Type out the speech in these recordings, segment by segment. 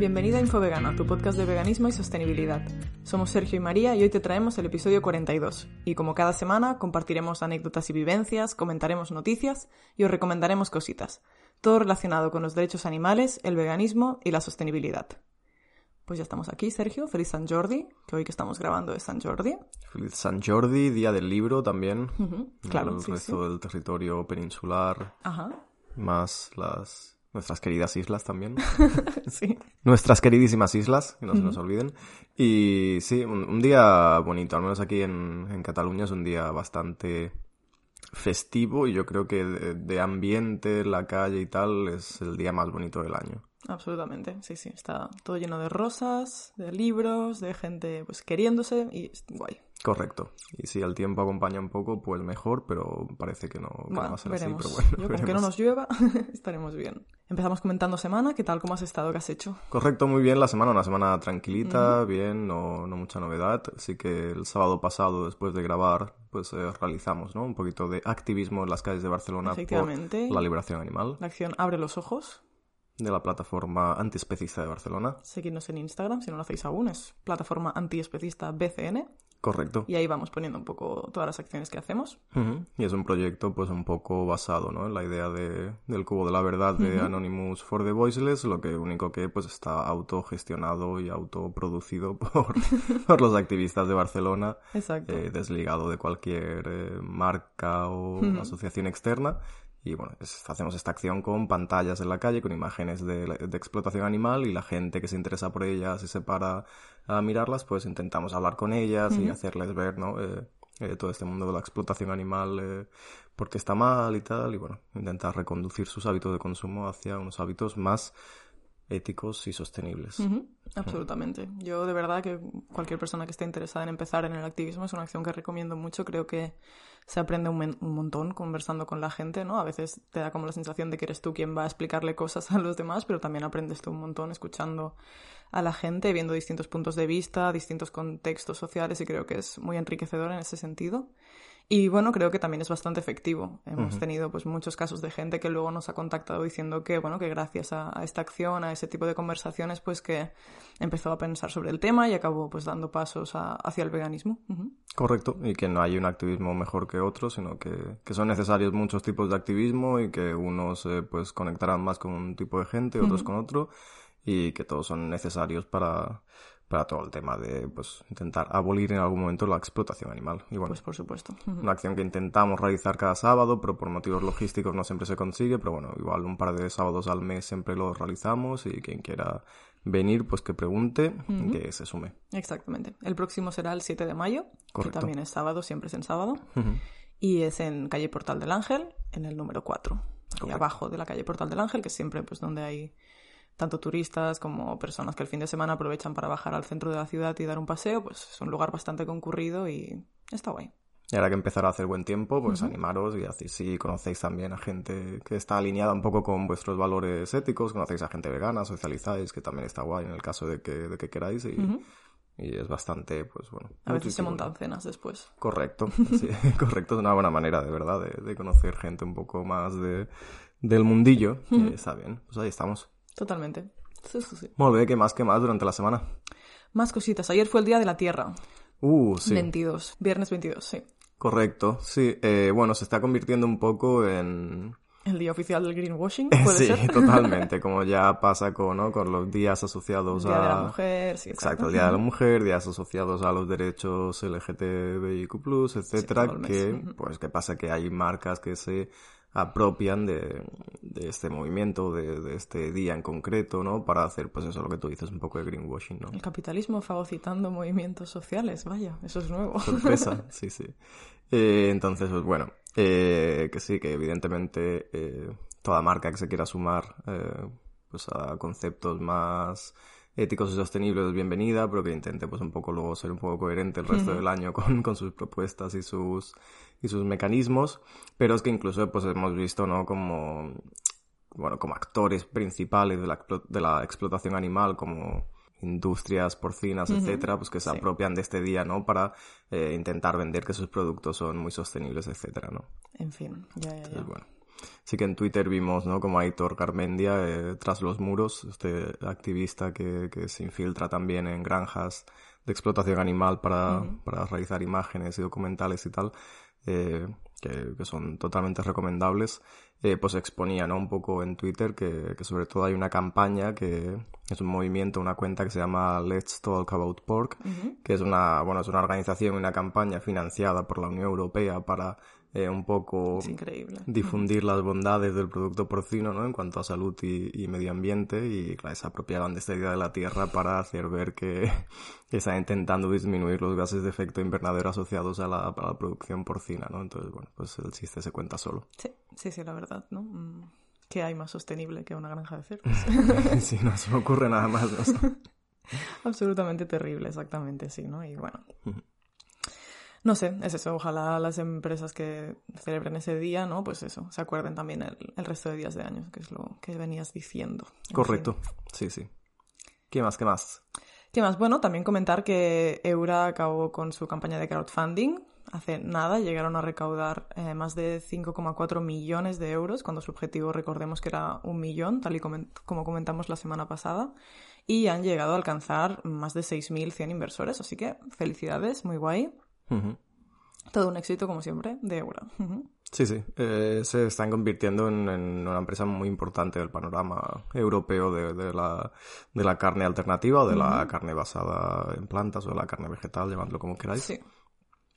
Bienvenida a Infovegana, tu podcast de veganismo y sostenibilidad. Somos Sergio y María y hoy te traemos el episodio 42. Y como cada semana, compartiremos anécdotas y vivencias, comentaremos noticias y os recomendaremos cositas. Todo relacionado con los derechos animales, el veganismo y la sostenibilidad. Pues ya estamos aquí, Sergio. Feliz San Jordi, que hoy que estamos grabando es San Jordi. Feliz San Jordi, Día del Libro también. Claro, El sí, resto sí. del territorio peninsular, Ajá, más las nuestras queridas islas también. sí. Nuestras queridísimas islas, que no se nos olviden. Y sí, un, un día bonito, al menos aquí en, en Cataluña es un día bastante festivo y yo creo que de, de ambiente, la calle y tal, es el día más bonito del año. Absolutamente, sí, sí. Está todo lleno de rosas, de libros, de gente pues queriéndose y guay. Correcto. Y si el tiempo acompaña un poco, pues mejor, pero parece que no, que no va a ser veremos. así. Pero bueno, Yo, con que no nos llueva, estaremos bien. Empezamos comentando semana. ¿Qué tal? ¿Cómo has estado? ¿Qué has hecho? Correcto, muy bien la semana, una semana tranquilita, bien, no, no mucha novedad. Así que el sábado pasado, después de grabar, pues eh, realizamos ¿no? un poquito de activismo en las calles de Barcelona por la liberación animal La acción Abre los Ojos. De la plataforma antiespecista de Barcelona. Seguidnos en Instagram, si no lo hacéis aún, es plataforma antiespecista BCN. Correcto. Y ahí vamos poniendo un poco todas las acciones que hacemos. Y es un proyecto pues un poco basado ¿no? en la idea de, del cubo de la verdad de Anonymous for the Voiceless, lo que único que pues está autogestionado y autoproducido por, por los activistas de Barcelona, Exacto. eh, desligado de cualquier eh, marca o asociación externa. Y bueno, es- hacemos esta acción con pantallas en la calle, con imágenes de, de explotación animal y la gente que se interesa por ellas y se para a mirarlas, pues intentamos hablar con ellas y hacerles ver, ¿no? Eh, eh, todo este mundo de la explotación animal, eh, porque está mal y tal, y bueno, intentar reconducir sus hábitos de consumo hacia unos hábitos más éticos y sostenibles. Absolutamente. Yo de verdad que cualquier persona que esté interesada en empezar en el activismo es una acción que recomiendo mucho. Creo que se aprende un, un montón conversando con la gente, ¿no? A veces te da como la sensación de que eres tú quien va a explicarle cosas a los demás, pero también aprendes tú un montón escuchando a la gente, viendo distintos puntos de vista, distintos contextos sociales y creo que es muy enriquecedor en ese sentido. Y bueno, creo que también es bastante efectivo. Hemos tenido pues muchos casos de gente que luego nos ha contactado diciendo que, bueno, que gracias a, a esta acción, a ese tipo de conversaciones, pues que empezó a pensar sobre el tema y acabó pues dando pasos a- hacia el veganismo. Ujú. Correcto, y que no hay un activismo mejor que otro, sino que, que son necesarios muchos tipos de activismo y que unos eh, pues conectarán más con un tipo de gente, otros con otro, y que todos son necesarios para, para todo el tema de pues intentar abolir en algún momento la explotación animal. Y bueno, Pues por supuesto. Una acción que intentamos realizar cada sábado, pero por motivos logísticos no siempre se consigue, pero bueno, igual un par de sábados al mes siempre lo realizamos y quien quiera venir, pues que pregunte y que se sume. Exactamente. El próximo será el 7 de mayo, que también es sábado, siempre es en sábado. Y es en calle Portal del Ángel, en el número 4. Ahí Correcto. abajo de la calle Portal del Ángel, que es siempre pues donde hay tanto turistas como personas que el fin de semana aprovechan para bajar al centro de la ciudad y dar un paseo, pues es un lugar bastante concurrido y está guay. Y ahora que empezará a hacer buen tiempo, pues animaros y así si conocéis también a gente que está alineada un poco con vuestros valores éticos, conocéis a gente vegana, socializáis, que también está guay en el caso de que, de que queráis y, y es bastante, pues bueno. A veces se montan cenas después. Correcto, sí, correcto, es una buena manera de verdad de, de conocer gente un poco más de, del mundillo y está bien, pues ahí estamos. Totalmente. Sí, sí, sí. Molt bé, ¿qué más, qué más durante la semana? Más cositas. Ayer fue el Día de la Tierra. Uh, sí. 22. Viernes 22, sí. Correcto, sí. Eh, bueno, se está convirtiendo un poco en... El día oficial del greenwashing, puede sí, ser. totalmente, como ya pasa con, ¿no? con los días asociados Día a... de la mujer, sí, Exacto, el Día de la Mujer, días asociados a los derechos LGTBIQ+, etcétera, el mes. que, pues, que pasa que hay marcas que se apropian de, de este movimiento, de, de, este día en concreto, ¿no? Para hacer, pues eso, lo que tú dices, un poco de greenwashing, ¿no? El capitalismo fagocitando movimientos sociales, vaya, eso es nuevo. Sorpresa, sí, sí. Eh, entonces, pues bueno, eh, que sí, que evidentemente eh, toda marca que se quiera sumar eh, pues a conceptos más éticos y sostenibles es bienvenida, pero que intente pues un poco luego ser un poco coherente el resto del año con, con sus propuestas y sus y sus mecanismos, pero es que incluso pues hemos visto, ¿no? Como bueno, como actores principales de la, de la explotación animal, como industrias porcinas, etcétera, pues que se Sí. apropian de este día, ¿no? Para eh, intentar vender que sus productos son muy sostenibles, etcétera, ¿no? En fin, ya, ya, ya. Entonces, bueno. Sí que en Twitter vimos, ¿no? Como Aitor Garmendia, eh, tras los muros, este activista que, que se infiltra también en granjas de explotación animal para, para realizar imágenes y documentales y tal, eh, que, que son totalmente recomendables, eh, pues exponía, ¿no? Un poco en Twitter que, que sobre todo hay una campaña que es un movimiento, una cuenta que se llama Let's Talk About Pork, que es una, bueno, es una organización una campaña financiada por la Unión Europea para eh, un poco difundir las bondades del producto porcino, ¿no? En cuanto a salud y, y medio ambiente y, claro, se apropiaban de esta idea de la tierra para hacer ver que, que están intentando disminuir los gases de efecto invernadero asociados a la, a la producción porcina, ¿no? Entonces, bueno, pues el chiste se cuenta solo. Sí, sí, sí, la verdad, ¿no? Mm, ¿Qué hay más sostenible que una granja de cerdos? sí, no se me ocurre nada más, ¿no? Absolutamente terrible, exactamente, sí, ¿no? Y bueno. No sé, es eso. Ojalá las empresas que celebren ese día, ¿no? Pues eso, se acuerden también el, el resto de días de años, que es lo que venías diciendo. En Correcto, sí, sí. ¿Qué más, qué más? ¿Qué más? Bueno, también comentar que Eura acabó con su campaña de crowdfunding. Hace nada llegaron a recaudar eh, más de 5,4 millones de euros, cuando su objetivo, recordemos que era un millón, tal y como comentamos la semana pasada. Y han llegado a alcanzar más de 6.100 inversores, así que felicidades, muy guay. Todo un éxito, como siempre, de Eura. Sí, sí. Eh, se están convirtiendo en, en una empresa muy importante del panorama europeo de, de la, de la carne alternativa o de la carne basada en plantas o de la carne vegetal, llamadlo como queráis. Sí,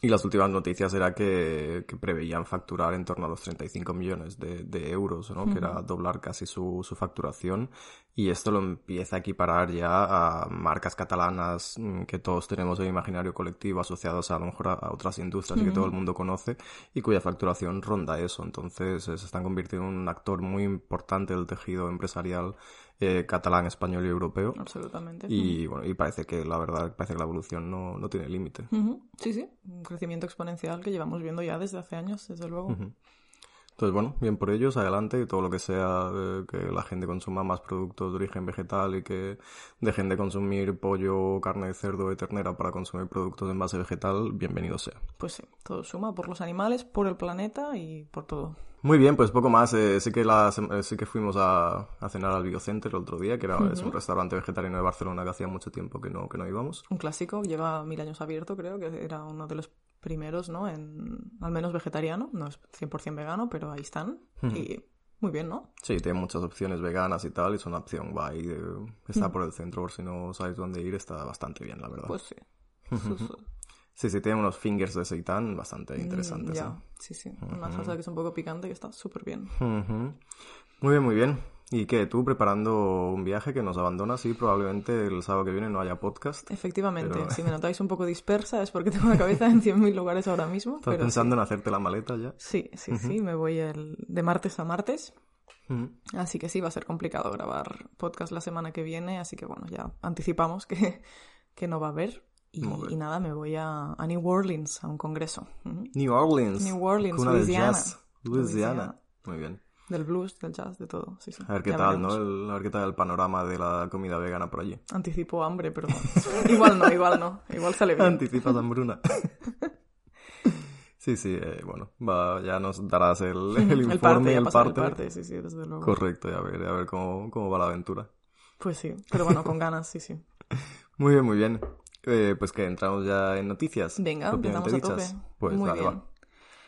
Y las últimas noticias era que, que preveían facturar en torno a los 35 millones de, de euros, ¿no? Que era doblar casi su, su facturación. Y esto lo empieza a equiparar ya a marcas catalanas mm, que todos tenemos en el imaginario colectivo asociados a, lo mejor a, a otras industrias que todo el mundo conoce y cuya facturación ronda eso. Entonces eh, se están convirtiendo en un actor muy importante del tejido empresarial eh, catalán, español y europeo. absolutamente. Y bueno, y parece que la verdad, parece que la evolución no, no tiene límite. Sí, sí, un crecimiento exponencial que llevamos viendo ya desde hace años, desde luego. Entonces, bueno, bien por ellos, adelante, y todo lo que sea eh, que la gente consuma más productos de origen vegetal y que dejen de consumir pollo, carne de cerdo y ternera para consumir productos en base vegetal, bienvenido sea. Pues sí, todo suma por los animales, por el planeta y por todo. Muy bien, pues poco más. eh, sí, que la sem- eh, sí que fuimos a, a cenar al Biocenter el otro día, que era, es un restaurante vegetariano de Barcelona que hacía mucho tiempo que no, que no íbamos. Un clásico, lleva mil años abierto, creo que era uno de los primeros, ¿no? En, al menos vegetariano, no es 100% vegano, pero ahí están. Y muy bien, ¿no? Sí, tiene muchas opciones veganas y tal, y es una opción guay. eh, está por el centro, por si no sabéis dónde ir, está bastante bien, la verdad. Pues sí. Sí, sí, tiene unos fingers de seitan bastante interesantes. Mm, ¿eh? ya, sí, sí. Una salsa que es un poco picante que está súper bien. Muy bien, muy bien. ¿Y qué? ¿Tú preparando un viaje que nos abandonas? Sí, probablemente el sábado que viene no haya podcast. Efectivamente, Pero- si me notáis un poco dispersa es porque tengo la cabeza en 100.000 lugares ahora mismo. ¿Estás pero pensando en hacerte la maleta ya? Sí, sí, sí, me voy el, de martes a martes. Así que sí, va a ser complicado grabar podcast la semana que viene, así que bueno, ya anticipamos que, que no va a haber. Y, nada, me voy a, a New Orleans, a un congreso. New Orleans. New Orleans, cuna del Louisiana. jazz. Louisiana. Louisiana. Muy bien. Del blues, del jazz, de todo. Sí, sí. A ver qué Ya tal, veremos. ¿no? El- a ver qué tal el panorama de la comida vegana por allí. Anticipo hambre, pero igual no, igual no. Igual sale bien. Anticipas hambruna. sí, sí, eh, bueno, va, ya nos darás el, el informe, el parte, el el parte. parte, sí, sí, desde luego. Correcto, y a ver, a ver cómo, cómo va la aventura. Pues sí, pero bueno, con ganas, sí, sí. Muy bien, muy bien. Eh, pues que entramos ya en noticias. Venga, empezamos a dichas. tope. Pues Muy dale, bien. va.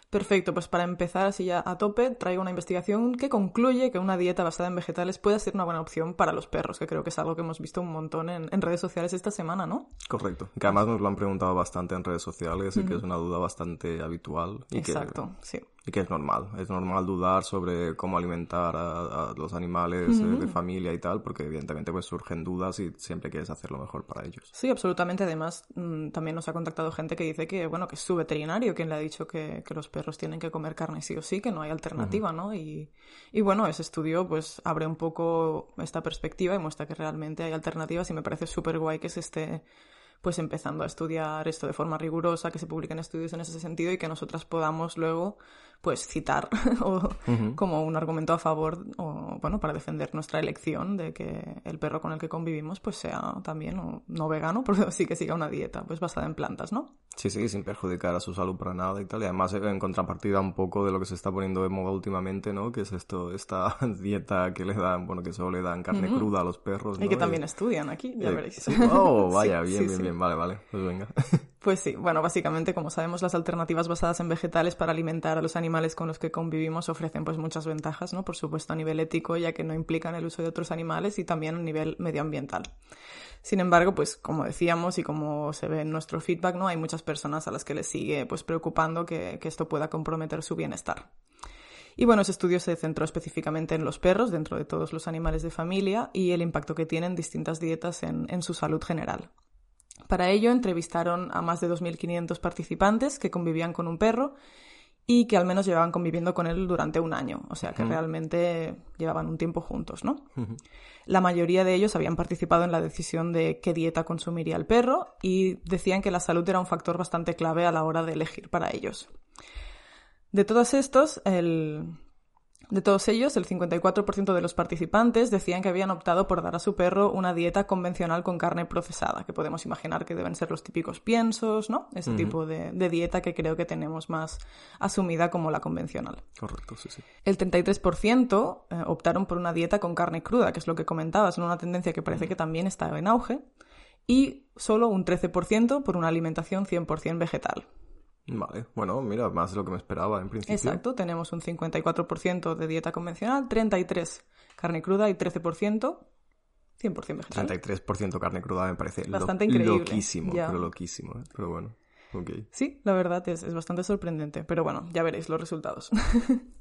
Perfecto, pues para empezar así ya a tope, traigo una investigación que concluye que una dieta basada en vegetales puede ser una buena opción para los perros, que creo que es algo que hemos visto un montón en, en redes sociales esta semana, ¿no? Correcto. Que además nos lo han preguntado bastante en redes sociales y que es una duda bastante habitual. Y Exacto, sí. Que y que es normal, es normal dudar sobre cómo alimentar a, los animales eh, de familia y tal, porque evidentemente pues surgen dudas y siempre quieres hacer lo mejor para ellos. Sí, absolutamente. Además, mm, también nos ha contactado gente que dice que, bueno, que es su veterinario quien le ha dicho que, los perros tienen que comer carne sí o sí, que no hay alternativa, ¿no? Y, y bueno, ese estudio pues abre un poco esta perspectiva y muestra que realmente hay alternativas y me parece súper guay que se esté pues empezando a estudiar esto de forma rigurosa, que se publiquen estudios en ese sentido y que nosotras podamos luego pues citar o, como un argumento a favor o bueno para defender nuestra elección de que el perro con el que convivimos pues sea también no vegano pero sí que siga una dieta pues basada en plantas no sí sí sin perjudicar a su salud para nada y tal. Y además en contrapartida un poco de lo que se está poniendo de moda últimamente no que es esto esta dieta que le dan bueno que solo le dan carne cruda a los perros y que también estudian aquí ya eh, veréis. oh vaya bien bien bien. Vale vale. Pues venga Pues sí, bueno, básicamente, como sabemos, las alternativas basadas en vegetales para alimentar a los animales con los que convivimos ofrecen pues muchas ventajas, ¿no? Por supuesto a nivel ético, ya que no implican el uso de otros animales y también a nivel medioambiental. Sin embargo, pues como decíamos y como se ve en nuestro feedback, ¿no? Hay muchas personas a las que les sigue pues preocupando que, esto pueda comprometer su bienestar. Y bueno, ese estudio se centró específicamente en los perros, dentro de todos los animales de familia, y el impacto que tienen distintas dietas en su salud general. Para ello entrevistaron a más de 2.500 participantes que convivían con un perro y que al menos llevaban conviviendo con él durante un año, o sea que realmente llevaban un tiempo juntos, ¿no? La mayoría de ellos habían participado en la decisión de qué dieta consumiría el perro y decían que la salud era un factor bastante clave a la hora de elegir para ellos. De todos estos, el, de todos ellos, el 54% de los participantes decían que habían optado por dar a su perro una dieta convencional con carne procesada, que podemos imaginar que deben ser los típicos piensos, ¿no? Ese tipo de, dieta que creo que tenemos más asumida como la convencional. Correcto, sí, sí. El 33% eh, optaron por una dieta con carne cruda, que es lo que comentabas, una tendencia que parece que también está en auge, y solo un 13% por una alimentación 100% vegetal. Vale, bueno, mira, más de lo que me esperaba en principio. Exacto, tenemos un 54% de dieta convencional, 33% carne cruda y 13% 100% vegetal. 33% carne cruda me parece bastante increíble. Loquísimo, pero loquísimo, ¿eh? pero bueno. Okay. Sí, la verdad es, es bastante sorprendente, pero bueno, ya veréis los resultados.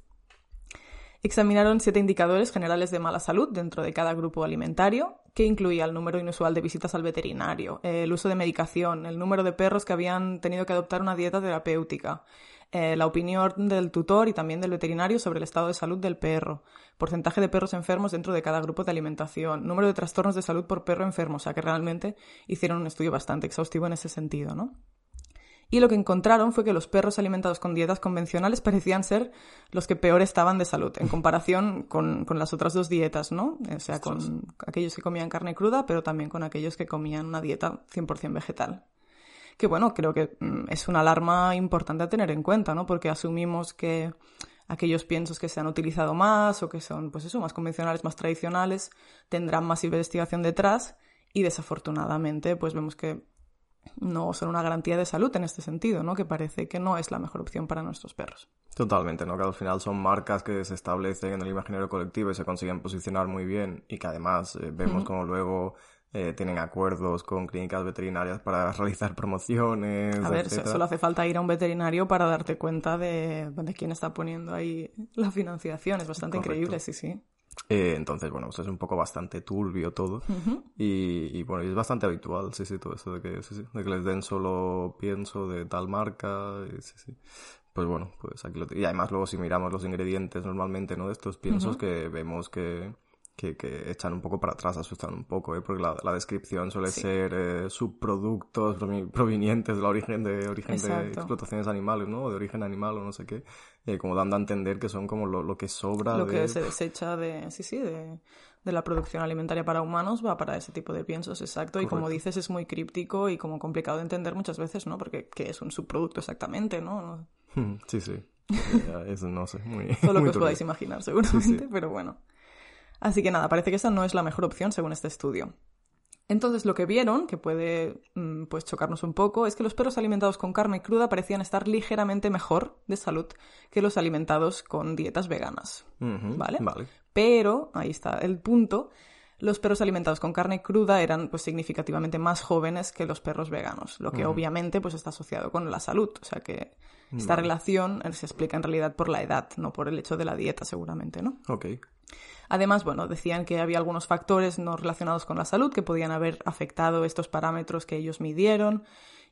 Examinaron siete indicadores generales de mala salud dentro de cada grupo alimentario, que incluía el número inusual de visitas al veterinario, el uso de medicación, el número de perros que habían tenido que adoptar una dieta terapéutica, eh, la opinión del tutor y también del veterinario sobre el estado de salud del perro, porcentaje de perros enfermos dentro de cada grupo de alimentación, número de trastornos de salud por perro enfermo, o sea que realmente hicieron un estudio bastante exhaustivo en ese sentido, ¿no? Y lo que encontraron fue que los perros alimentados con dietas convencionales parecían ser los que peor estaban de salud en comparación con, las otras dos dietas, ¿no? O sea, con aquellos que comían carne cruda, pero también con aquellos que comían una dieta 100% vegetal. Que bueno, creo que mm, es una alarma importante a tener en cuenta, ¿no? Porque asumimos que aquellos piensos que se han utilizado más o que son, pues eso, más convencionales, más tradicionales, tendrán más investigación detrás y desafortunadamente, pues vemos que no son una garantía de salud en este sentido, ¿no? Que parece que no es la mejor opción para nuestros perros. Totalmente, ¿no? Que al final son marcas que se establecen en el imaginario colectivo y se consiguen posicionar muy bien y que además eh, vemos como luego eh, tienen acuerdos con clínicas veterinarias para realizar promociones. A ver, solo hace falta ir a un veterinario para darte cuenta de, de quién está poniendo ahí la financiación. Es bastante increíble, sí, sí. Eh, entonces, bueno, pues es un poco bastante turbio todo. y, bueno, es bastante habitual, sí, sí, todo eso de que, de que les den solo pienso de tal marca. sí, sí. Pues bueno, pues aquí lo Y además luego si miramos los ingredientes normalmente, ¿no? De estos piensos que vemos que que, que, echan un poco para atrás, asustan un poco, ¿eh? porque la, la descripción suele ser eh, subproductos provenientes de la origen de origen de explotaciones animales, ¿no? O de origen animal o no sé qué, eh, como dando a entender que son como lo, lo que sobra. Lo que se desecha de, sí, sí, de, de, la producción alimentaria para humanos va para ese tipo de piensos, exacto. Y como dices, es muy críptico y como complicado de entender muchas veces, ¿no? Porque ¿qué es un subproducto exactamente, no? Sí, sí. Eso no sé, muy. Todo lo que os podáis imaginar, seguramente, pero bueno. Así que nada, parece que esa no es la mejor opción según este estudio. Entonces lo que vieron, que puede mm, pues chocarnos un poco, es que los perros alimentados con carne cruda parecían estar ligeramente mejor de salud que los alimentados con dietas veganas. ¿Vale? Vale. Pero, ahí está el punto, los perros alimentados con carne cruda eran pues significativamente más jóvenes que los perros veganos, lo que obviamente pues está asociado con la salud, o sea que esta relación eh, se explica en realidad por la edad, no por el hecho de la dieta seguramente, ¿no? Ok. Además, bueno, decían que había algunos factores no relacionados con la salud que podían haber afectado estos parámetros que ellos midieron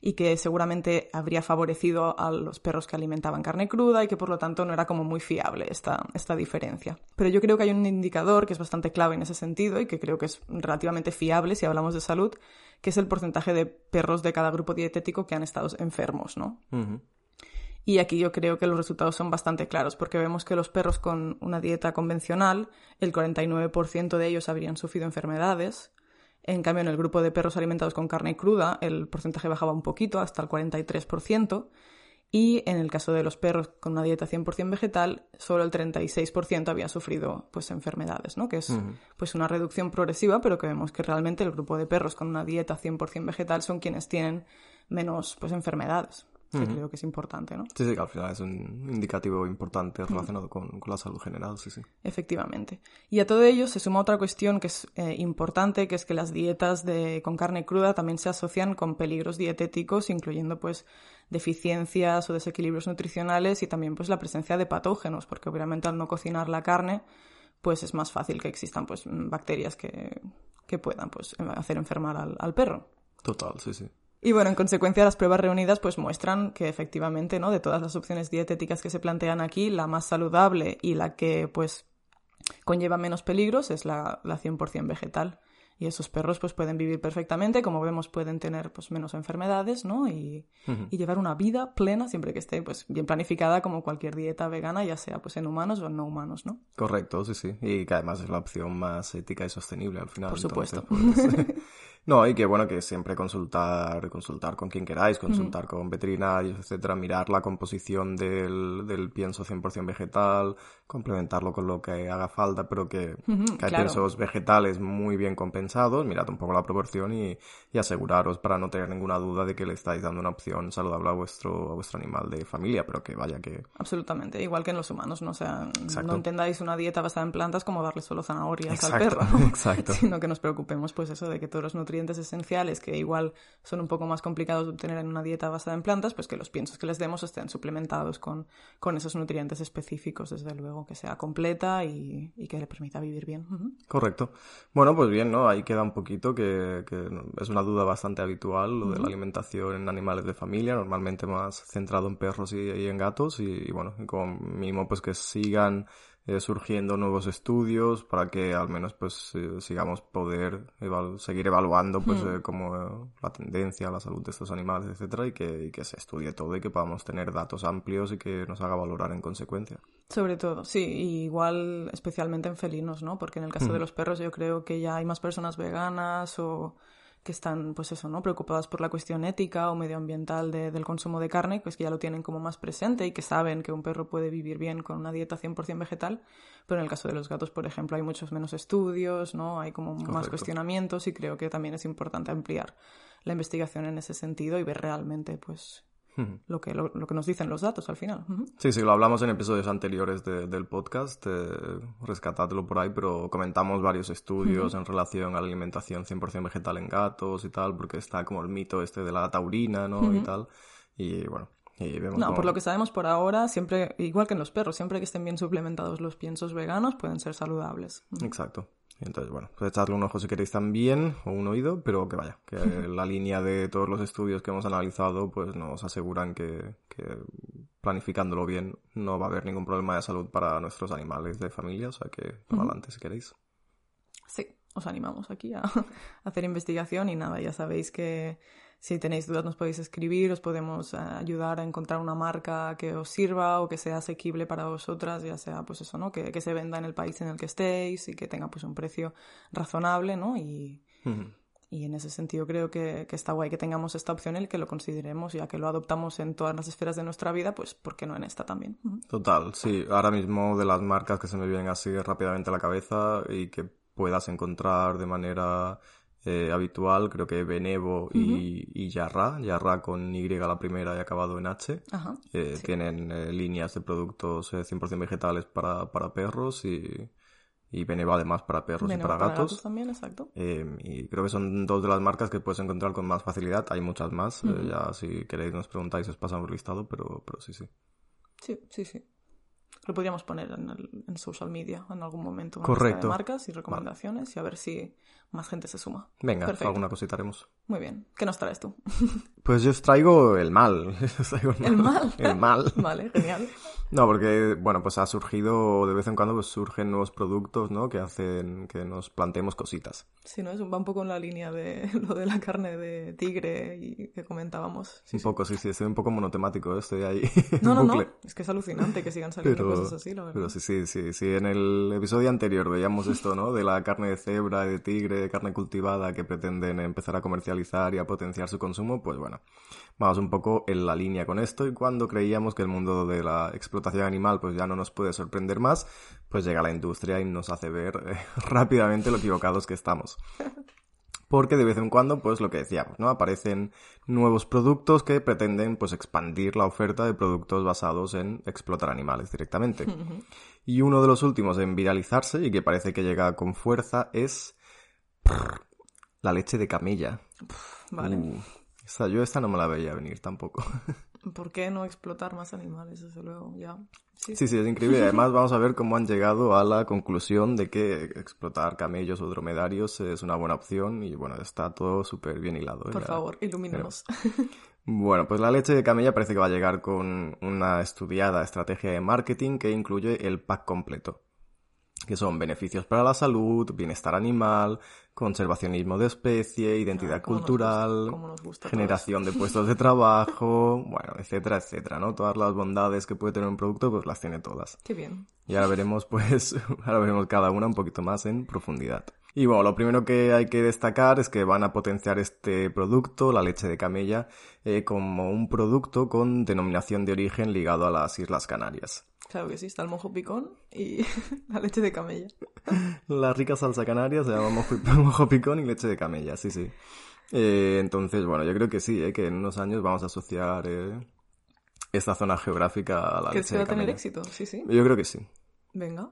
y que seguramente habría favorecido a los perros que alimentaban carne cruda y que por lo tanto no era como muy fiable esta, esta diferencia. Pero yo creo que hay un indicador que es bastante clave en ese sentido y que creo que es relativamente fiable si hablamos de salud, que es el porcentaje de perros de cada grupo dietético que han estado enfermos, ¿no? Y aquí yo creo que los resultados son bastante claros, porque vemos que los perros con una dieta convencional, el 49% de ellos habrían sufrido enfermedades. En cambio, en el grupo de perros alimentados con carne cruda, el porcentaje bajaba un poquito, hasta el 43%. Y en el caso de los perros con una dieta 100% vegetal, solo el 36% había sufrido pues, enfermedades, ¿no? Que es pues, una reducción progresiva, pero que vemos que realmente el grupo de perros con una dieta 100% vegetal son quienes tienen menos pues, enfermedades que creo que es importante, ¿no? Sí, sí, que al final es un indicativo importante relacionado con, la salud general, sí, sí. Efectivamente. Y a todo ello se suma otra cuestión que es eh, importante, que es que las dietas de, con carne cruda también se asocian con peligros dietéticos, incluyendo pues deficiencias o desequilibrios nutricionales y también pues la presencia de patógenos, porque obviamente al no cocinar la carne, pues es más fácil que existan pues bacterias que, que puedan pues hacer enfermar al, al perro. Total, sí, sí. Y bueno, en consecuencia las pruebas reunidas pues muestran que efectivamente, ¿no? De todas las opciones dietéticas que se plantean aquí, la más saludable y la que pues conlleva menos peligros es la, la 100% vegetal. Y esos perros pues pueden vivir perfectamente, como vemos pueden tener pues menos enfermedades, ¿no? Y, y, llevar una vida plena siempre que esté pues bien planificada como cualquier dieta vegana, ya sea pues en humanos o en no humanos, ¿no? Correcto, sí, sí. Y que además es la opción más ética y sostenible al final. Por supuesto. Pues, No, y que bueno, que siempre consultar, consultar con quien queráis, consultar con veterinarios, etcétera, mirar la composición del, del pienso 100% vegetal, complementarlo con lo que haga falta, pero que, hay piensos vegetales muy bien compensados, mirad un poco la proporción y, y, aseguraros para no tener ninguna duda de que le estáis dando una opción saludable a vuestro, a vuestro animal de familia, pero que vaya que... Absolutamente, igual que en los humanos, ¿no? O sea, no entendáis una dieta basada en plantas como darle solo zanahorias al perro, exacto. sino que nos preocupemos pues eso de que todos los nutrientes nutrientes esenciales que igual son un poco más complicados de obtener en una dieta basada en plantas, pues que los piensos que les demos estén suplementados con, con esos nutrientes específicos, desde luego, que sea completa y, que le permita vivir bien. Correcto. Bueno, pues bien, ¿no? Ahí queda un poquito que, es una duda bastante habitual, lo de la alimentación en animales de familia, normalmente más centrado en perros y, en gatos, y, bueno, como mínimo pues que sigan eh, surgiendo nuevos estudios para que al menos pues eh, sigamos poder seguir evaluando pues hmm. eh, como la tendencia, la salud de estos animales, etcétera, y que, y que se estudie todo y que podamos tener datos amplios y que nos haga valorar en consecuencia. Sobre todo, sí, igual especialmente en felinos, ¿no? Porque en el caso de hmm. los perros yo creo que ya hay más personas veganas o que están, pues eso, ¿no? Preocupadas por la cuestión ética o medioambiental del consumo de carne, pues que ya lo tienen como más presente y que saben que un perro puede vivir bien con una dieta 100% vegetal, pero en el caso de los gatos, por ejemplo, hay muchos menos estudios, ¿no? Hay como más cuestionamientos y creo que también es importante ampliar la investigación en ese sentido y ver realmente, pues, lo, que, lo, que nos dicen los datos al final. Sí, sí, lo hablamos en episodios anteriores del podcast, eh, rescatadlo por ahí, pero comentamos varios estudios en relación a la alimentación 100% vegetal en gatos y tal, porque está como el mito este de la taurina, ¿no? Y tal. Y bueno, y vemos no, por lo que sabemos por ahora, siempre, igual que en los perros, siempre que estén bien suplementados los piensos veganos, pueden ser saludables. Exacto. Entonces, bueno, pues echadle un ojo si queréis también, o un oído, pero que vaya, que la línea de todos los estudios que hemos analizado, pues nos aseguran que, planificándolo bien no va a haber ningún problema de salud para nuestros animales de familia, o sea que para adelante si queréis. Sí, os animamos aquí a hacer investigación y nada, ya sabéis que si tenéis dudas nos podéis escribir, os podemos eh, ayudar a encontrar una marca que os sirva o que sea asequible para vosotras, ya sea pues eso, ¿no? Que, se venda en el país en el que estéis y que tenga pues un precio razonable, ¿no? Y, y en ese sentido creo que, está guay que tengamos esta opción, el que lo consideremos, ya que lo adoptamos en todas las esferas de nuestra vida, pues ¿por qué no en esta también? Total, sí. Ahora mismo de las marcas que se me vienen así rápidamente a la cabeza y que puedas encontrar de manera eh, habitual, creo que Benevo y, y Yarra, Yarra con Y la primera y acabado en H, tienen eh, líneas de productos 100% eh, vegetales para, para perros y, y Beneva además para perros Beneva y para para gatos. gatos también, exacto. Eh, y creo que son dos de las marcas que puedes encontrar con más facilidad. Hay muchas más. eh, ya si queréis nos preguntáis, os pasamos el listado, pero, pero sí, sí. Sí, sí, sí. Lo podríamos poner en, el, en social media en algún momento. Correcto. de marcas y recomendaciones y a ver si más gente se suma. Venga, Perfecto. alguna cosita haremos. Muy bien. ¿Qué nos traes tú? Pues yo os traigo el mal. Os traigo El mal. El mal. vale, genial. No, porque, bueno, pues ha surgido, de vez en cuando pues surgen nuevos productos, ¿no? Que hacen que nos planteemos cositas. Sí, ¿no? Es, va un poco en la línea de lo de la carne de tigre y que comentábamos. Sí, un poco, sí, sí, estoy un poco monotemático, ¿eh? estoy ahí No, no, no. Es que es alucinante que sigan saliendo Pero, cosas así, la verdad. pero sí, sí, sí, sí. En el episodio anterior veíamos esto, ¿no? De la carne de cebra de tigre, de carne cultivada que pretenden empezar a comercializar y a potenciar su consumo, pues bueno, vamos un poco en la línea con esto y cuando creíamos que el mundo de la explotación animal pues ya no nos puede sorprender más, pues llega la industria y nos hace ver eh, rápidamente lo equivocados que estamos. Porque de vez en cuando, pues lo que decíamos, ¿no? Aparecen nuevos productos que pretenden, pues, expandir la oferta de productos basados en explotar animales directamente. Y uno de los últimos en viralizarse y que parece que llega con fuerza es la leche de camella. Vale. Uh, yo esta no me la veía venir tampoco. ¿Por qué no explotar más animales, desde luego? Ya. Sí, Sí, sí, es increíble. Además, vamos a ver cómo han llegado a la conclusión de que explotar camellos o dromedarios es una buena opción y bueno, está todo súper bien hilado. Por favor, ilumínanos. Bueno, pues la leche de camella parece que va a llegar con una estudiada estrategia de marketing que incluye el pack completo, que son beneficios para la salud, bienestar animal, conservacionismo de especie, identidad Ah, nos cultural, gusta- nos generación de puestos de trabajo, bueno, etcétera, etcétera, ¿no? Todas las bondades que puede tener un producto, pues las tiene todas. Qué bien. Y ahora veremos, pues, ahora veremos cada una un poquito más en profundidad. Y bueno, lo primero que hay que destacar es que van a potenciar este producto, la leche de camella, eh, como un producto con denominación de origen ligado a las Islas Canarias. Claro que sí, está el mojo picón y la leche de camella. La rica salsa canaria se llama mojo, mojo picón y leche de camella, sí, sí. Eh, entonces, bueno, yo creo que sí, eh, que en unos años vamos a asociar eh, esta zona geográfica a la Que leche se va de a tener éxito, sí, sí. Yo creo que sí. Venga.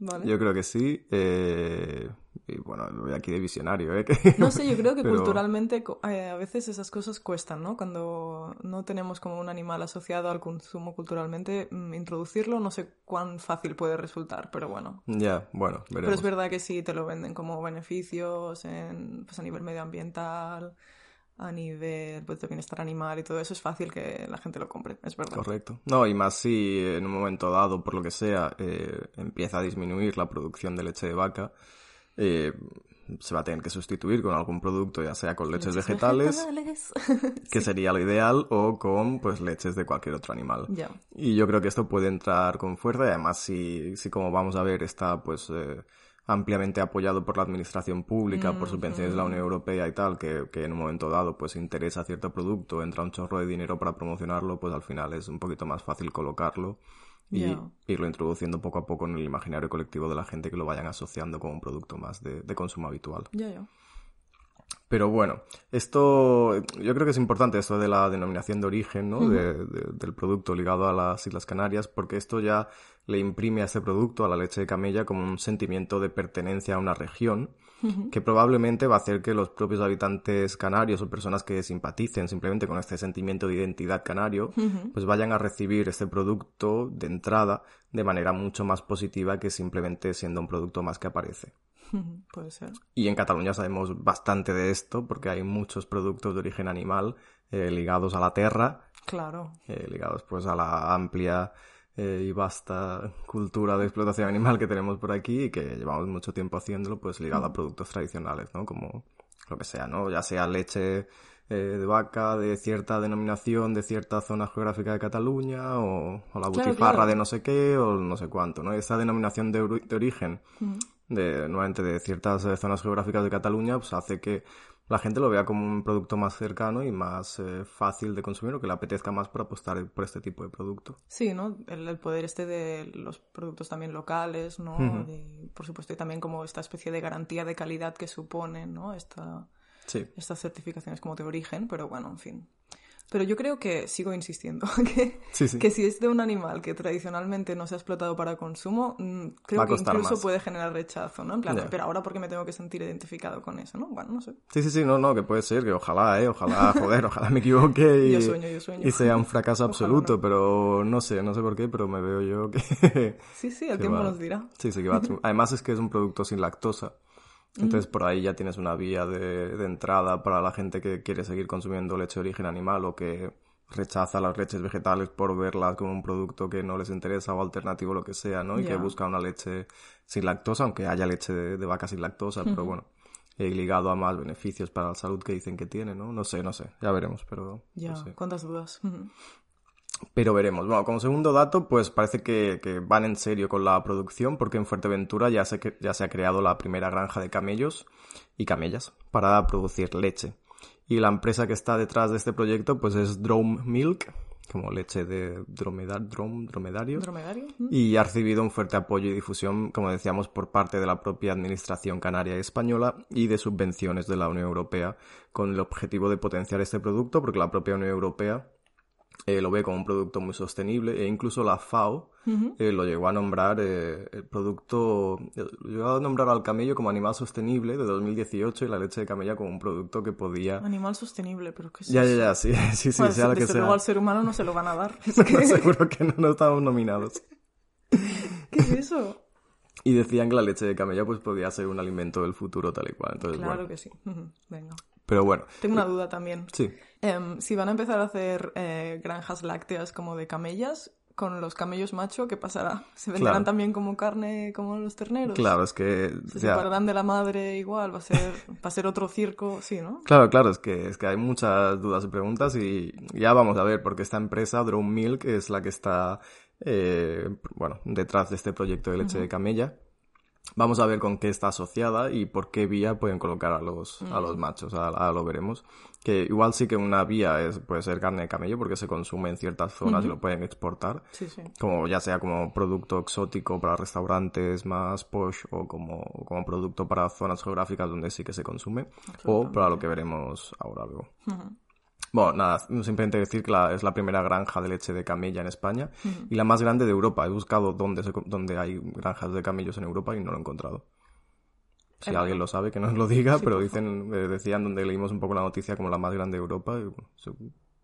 Vale. Yo creo que sí. eh, y bueno, voy aquí de visionario, ¿eh? Que- No sé, yo creo que pero- culturalmente eh, a veces esas cosas cuestan, ¿no? Cuando no tenemos como un animal asociado al consumo culturalmente, mm, introducirlo no sé cuán fácil puede resultar, pero bueno. Ya, bueno, Pero es verdad que sí te lo venden como beneficios en, pues a nivel medioambiental, a nivel pues, de bienestar animal y todo eso, es fácil que la gente lo compre, es verdad. Correcto. No, y más si en un momento dado, por lo que sea, eh, empieza a disminuir la producción de leche de vaca, eh, se va a tener que sustituir con algún producto, ya sea con leches Leches vegetales, vegetales. que sería lo ideal, o con pues leches de cualquier otro animal. Y yo creo que esto puede entrar con fuerza y además si, si como vamos a ver está pues eh, ampliamente apoyado por la administración pública, por subvenciones de la Unión Europea y tal, que, que en un momento dado pues interesa cierto producto, entra un chorro de dinero para promocionarlo, pues al final es un poquito más fácil colocarlo y Ya. irlo introduciendo poco a poco en el imaginario colectivo de la gente que lo vayan asociando como un producto más de, de consumo habitual. Ya, ya. Pero bueno, esto yo creo que es importante esto de la denominación de origen ¿no? de- de- del producto ligado a las Islas Canarias, porque esto ya le imprime a este producto, a la leche de camella, como un sentimiento de pertenencia a una región, que probablemente va a hacer que los propios habitantes canarios o personas que simpaticen simplemente con este sentimiento de identidad canario, pues vayan a recibir este producto de entrada de manera mucho más positiva que simplemente siendo un producto más que aparece. Puede ser. Y en Cataluña sabemos bastante de esto porque hay muchos productos de origen animal eh, ligados a la tierra, Claro. eh, ligados pues a la amplia eh, y vasta cultura de explotación animal que tenemos por aquí y que llevamos mucho tiempo haciéndolo pues ligado a productos tradicionales, ¿no? Como lo que sea, ¿no? Ya sea leche de vaca de cierta denominación de cierta zona geográfica de Cataluña o, o la butifarra claro. de no sé qué o no sé cuánto, ¿no? Esa denominación de, ori- de origen de nuevamente de ciertas eh, zonas geográficas de Cataluña pues hace que la gente lo vea como un producto más cercano y más eh, fácil de consumir o que le apetezca más por apostar por este tipo de producto. Sí, ¿no? El, el poder este de los productos también locales, ¿no? Y, por supuesto, y también como esta especie de garantía de calidad que supone, ¿no? Esta, Sí. estas certificaciones como de origen, pero bueno, en fin. Pero yo creo que, sigo insistiendo, que, Sí, sí. que si es de un animal que tradicionalmente no se ha explotado para consumo, mm, creo que incluso más. puede generar rechazo, ¿no? En plan, pero ahora porque me tengo que sentir identificado con eso, ¿no? Bueno, no sé. Sí, sí, sí, no, no, que puede ser, que ojalá, eh, ojalá, joder, ojalá me equivoque y, Yo sueño, yo sueño. y sea un fracaso absoluto, no. pero no sé, no sé por qué, pero me veo yo que... Sí, sí, el tiempo va- nos dirá. Sí, sí, que va a. Además es que es un producto sin lactosa. Entonces por ahí ya tienes una vía de, de entrada para la gente que quiere seguir consumiendo leche de origen animal o que rechaza las leches vegetales por verlas como un producto que no les interesa o alternativo lo que sea, ¿no? Y que busca una leche sin lactosa, aunque haya leche de, de vaca sin lactosa, pero bueno, eh, ligado a más beneficios para la salud que dicen que tiene, ¿no? No sé, no sé, ya veremos, pero... Ya, no sé. cuántas dudas. Pero veremos. Bueno, como segundo dato, pues parece que, que van en serio con la producción porque en Fuerteventura ya se, ya se ha creado la primera granja de camellos y camellas para producir leche. Y la empresa que está detrás de este proyecto pues es Drome Milk, como leche de dromedar, drom- dromedario. ¿Dromedario? ¿Mm? Y ha recibido un fuerte apoyo y difusión, como decíamos, por parte de la propia Administración Canaria y Española y de subvenciones de la Unión Europea, con el objetivo de potenciar este producto, porque la propia Unión Europea eh, lo ve como un producto muy sostenible e incluso la FAO eh, lo llegó a nombrar eh, el producto, lo llegó a nombrar al camello como animal sostenible de 2018 y la leche de camella como un producto que podía... Animal sostenible, pero ¿qué es Ya, ya, ya, sí, sí, sí, Bueno, sea lo que sea. luego al ser humano no se lo van a dar. Es No, que- seguro que no, no estamos nominados. ¿Qué es eso? Y decían que la leche de camella pues podía ser un alimento del futuro tal y cual. Entonces, Claro bueno. que sí. Venga. Pero bueno, Tengo una duda también. sí. Em, si van a empezar a hacer eh, granjas lácteas como de camellas, con los camellos macho, ¿qué pasará? ¿Se venderán Claro. también como carne como los terneros? Claro, es que... ¿Se separarán de la madre igual? ¿Va a ser, va a ser otro circo? Sí, ¿no? Claro, claro, es que, es que hay muchas dudas y preguntas y ya vamos a ver, porque esta empresa, Drone Milk, es la que está, eh, bueno, detrás de este proyecto de leche de camella. Vamos a ver con qué está asociada y por qué vía pueden colocar a los, a los machos, ahora lo veremos. Que igual sí que una vía es, puede ser carne de camello porque se consume en ciertas zonas y lo pueden exportar. Sí, sí. como ya sea como producto exótico para restaurantes más posh o como, como producto para zonas geográficas donde sí que se consume o para lo que veremos ahora luego. Bueno, nada, simplemente decir que la- es la primera granja de leche de camella en España y la más grande de Europa. He buscado dónde, se dónde hay granjas de camellos en Europa y no lo he encontrado. Si Eh, alguien lo sabe, que nos lo diga, sí, pero dicen, eh, decían donde leímos un poco la noticia como la más grande de Europa. y, bueno,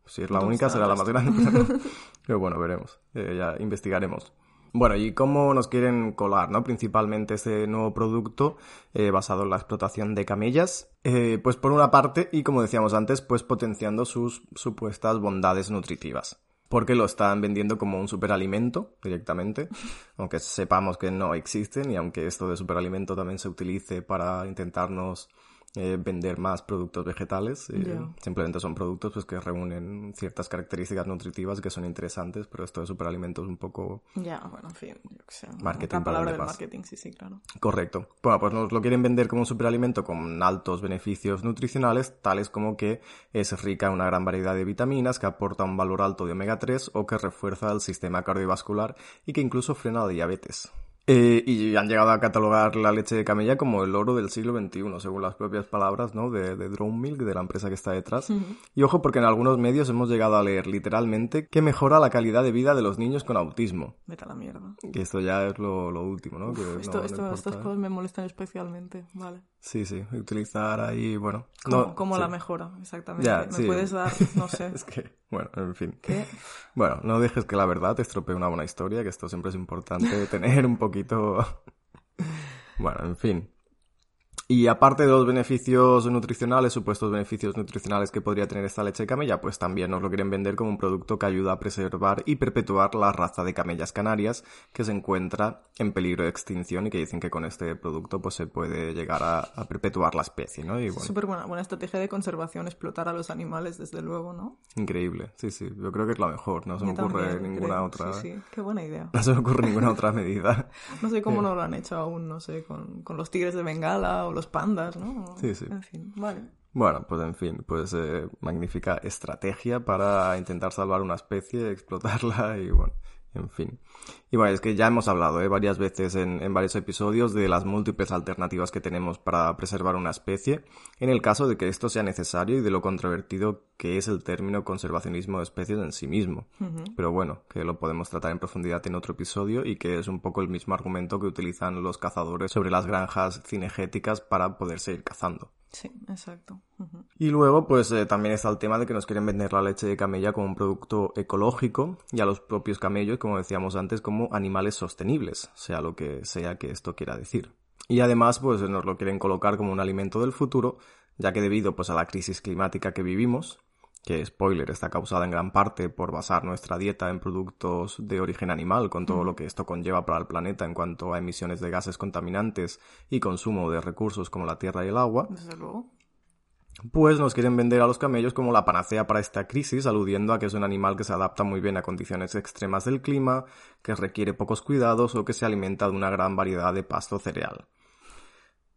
si es la ¿Dónde única, será la más grande. Pero, pero bueno, veremos. Eh, ya investigaremos. Bueno, ¿y cómo nos quieren colar, no? Principalmente este nuevo producto eh, basado en la explotación de camellas. Eh, pues por una parte, y como decíamos antes, pues potenciando sus supuestas bondades nutritivas. Porque lo están vendiendo como un superalimento directamente, aunque sepamos que no existen y aunque esto de superalimento también se utilice para intentarnos eh, vender más productos vegetales. eh. Simplemente son productos pues, que reúnen ciertas características nutritivas que son interesantes, pero esto de superalimento es un poco Ya, bueno, en fin, yo sé. Marketing para palabra del marketing, sí, sí, claro. Correcto. Bueno, pues nos lo quieren vender como un superalimento con altos beneficios nutricionales, tales como que es rica en una gran variedad de vitaminas, que aporta un valor alto de omega 3 o que refuerza el sistema cardiovascular y que incluso frena la diabetes. Eh, y han llegado a catalogar la leche de camella como el oro del siglo XXI, según las propias palabras ¿no? de, de Drone Milk, de la empresa que está detrás. Y ojo, porque en algunos medios hemos llegado a leer literalmente que mejora la calidad de vida de los niños con autismo. Vete a la mierda. Y esto ya es lo, lo último, ¿no? Que Esto, no esto- estas cosas me molestan especialmente, vale. Sí, sí, utilizar ahí, bueno. Como, no, como sí. la mejora, exactamente. Ya, me sí. puedes dar, no sé, Es que, bueno, en fin. ¿qué? Bueno, no dejes que la verdad te estropee una buena historia, que esto siempre es importante tener un poquito... Bueno, en fin. Y aparte de los beneficios nutricionales, supuestos beneficios nutricionales que podría tener esta leche de camella, pues también nos lo quieren vender como un producto que ayuda a preservar y perpetuar la raza de camellas canarias que se encuentra en peligro de extinción y que dicen que con este producto pues se puede llegar a, a perpetuar la especie, ¿no? Y bueno, Súper buena, buena estrategia de conservación, explotar a los animales, desde luego, ¿no? increíble. Sí, sí, yo creo que es la mejor, no se me ocurre también ninguna creo. otra... Sí, sí, qué buena idea. No se me ocurre ninguna otra medida. No sé cómo no lo han hecho aún, no sé, con, con los tigres de Bengala o los pandas, ¿no? Sí, sí. En fin, vale. Bueno, pues en fin, pues eh, magnífica estrategia para intentar salvar una especie, explotarla y bueno, En fin. Y bueno, es que ya hemos hablado ¿eh? varias veces en, en, varios episodios de las múltiples alternativas que tenemos para preservar una especie, en el caso de que esto sea necesario y de lo controvertido que es el término conservacionismo de especies en sí mismo. Pero bueno, que lo podemos tratar en profundidad en otro episodio y que es un poco el mismo argumento que utilizan los cazadores sobre las granjas cinegéticas para poder seguir cazando. Sí, exacto. Y luego, pues eh, también está el tema de que nos quieren vender la leche de camella como un producto ecológico y a los propios camellos, como decíamos antes, como animales sostenibles, sea lo que sea que esto quiera decir. Y además, pues nos lo quieren colocar como un alimento del futuro, ya que debido pues a la crisis climática que vivimos, que spoiler está causada en gran parte por basar nuestra dieta en productos de origen animal, con todo lo que esto conlleva para el planeta en cuanto a emisiones de gases contaminantes y consumo de recursos como la tierra y el agua. Desde luego. Pues nos quieren vender a los camellos como la panacea para esta crisis, aludiendo a que es un animal que se adapta muy bien a condiciones extremas del clima, que requiere pocos cuidados o que se alimenta de una gran variedad de pasto cereal.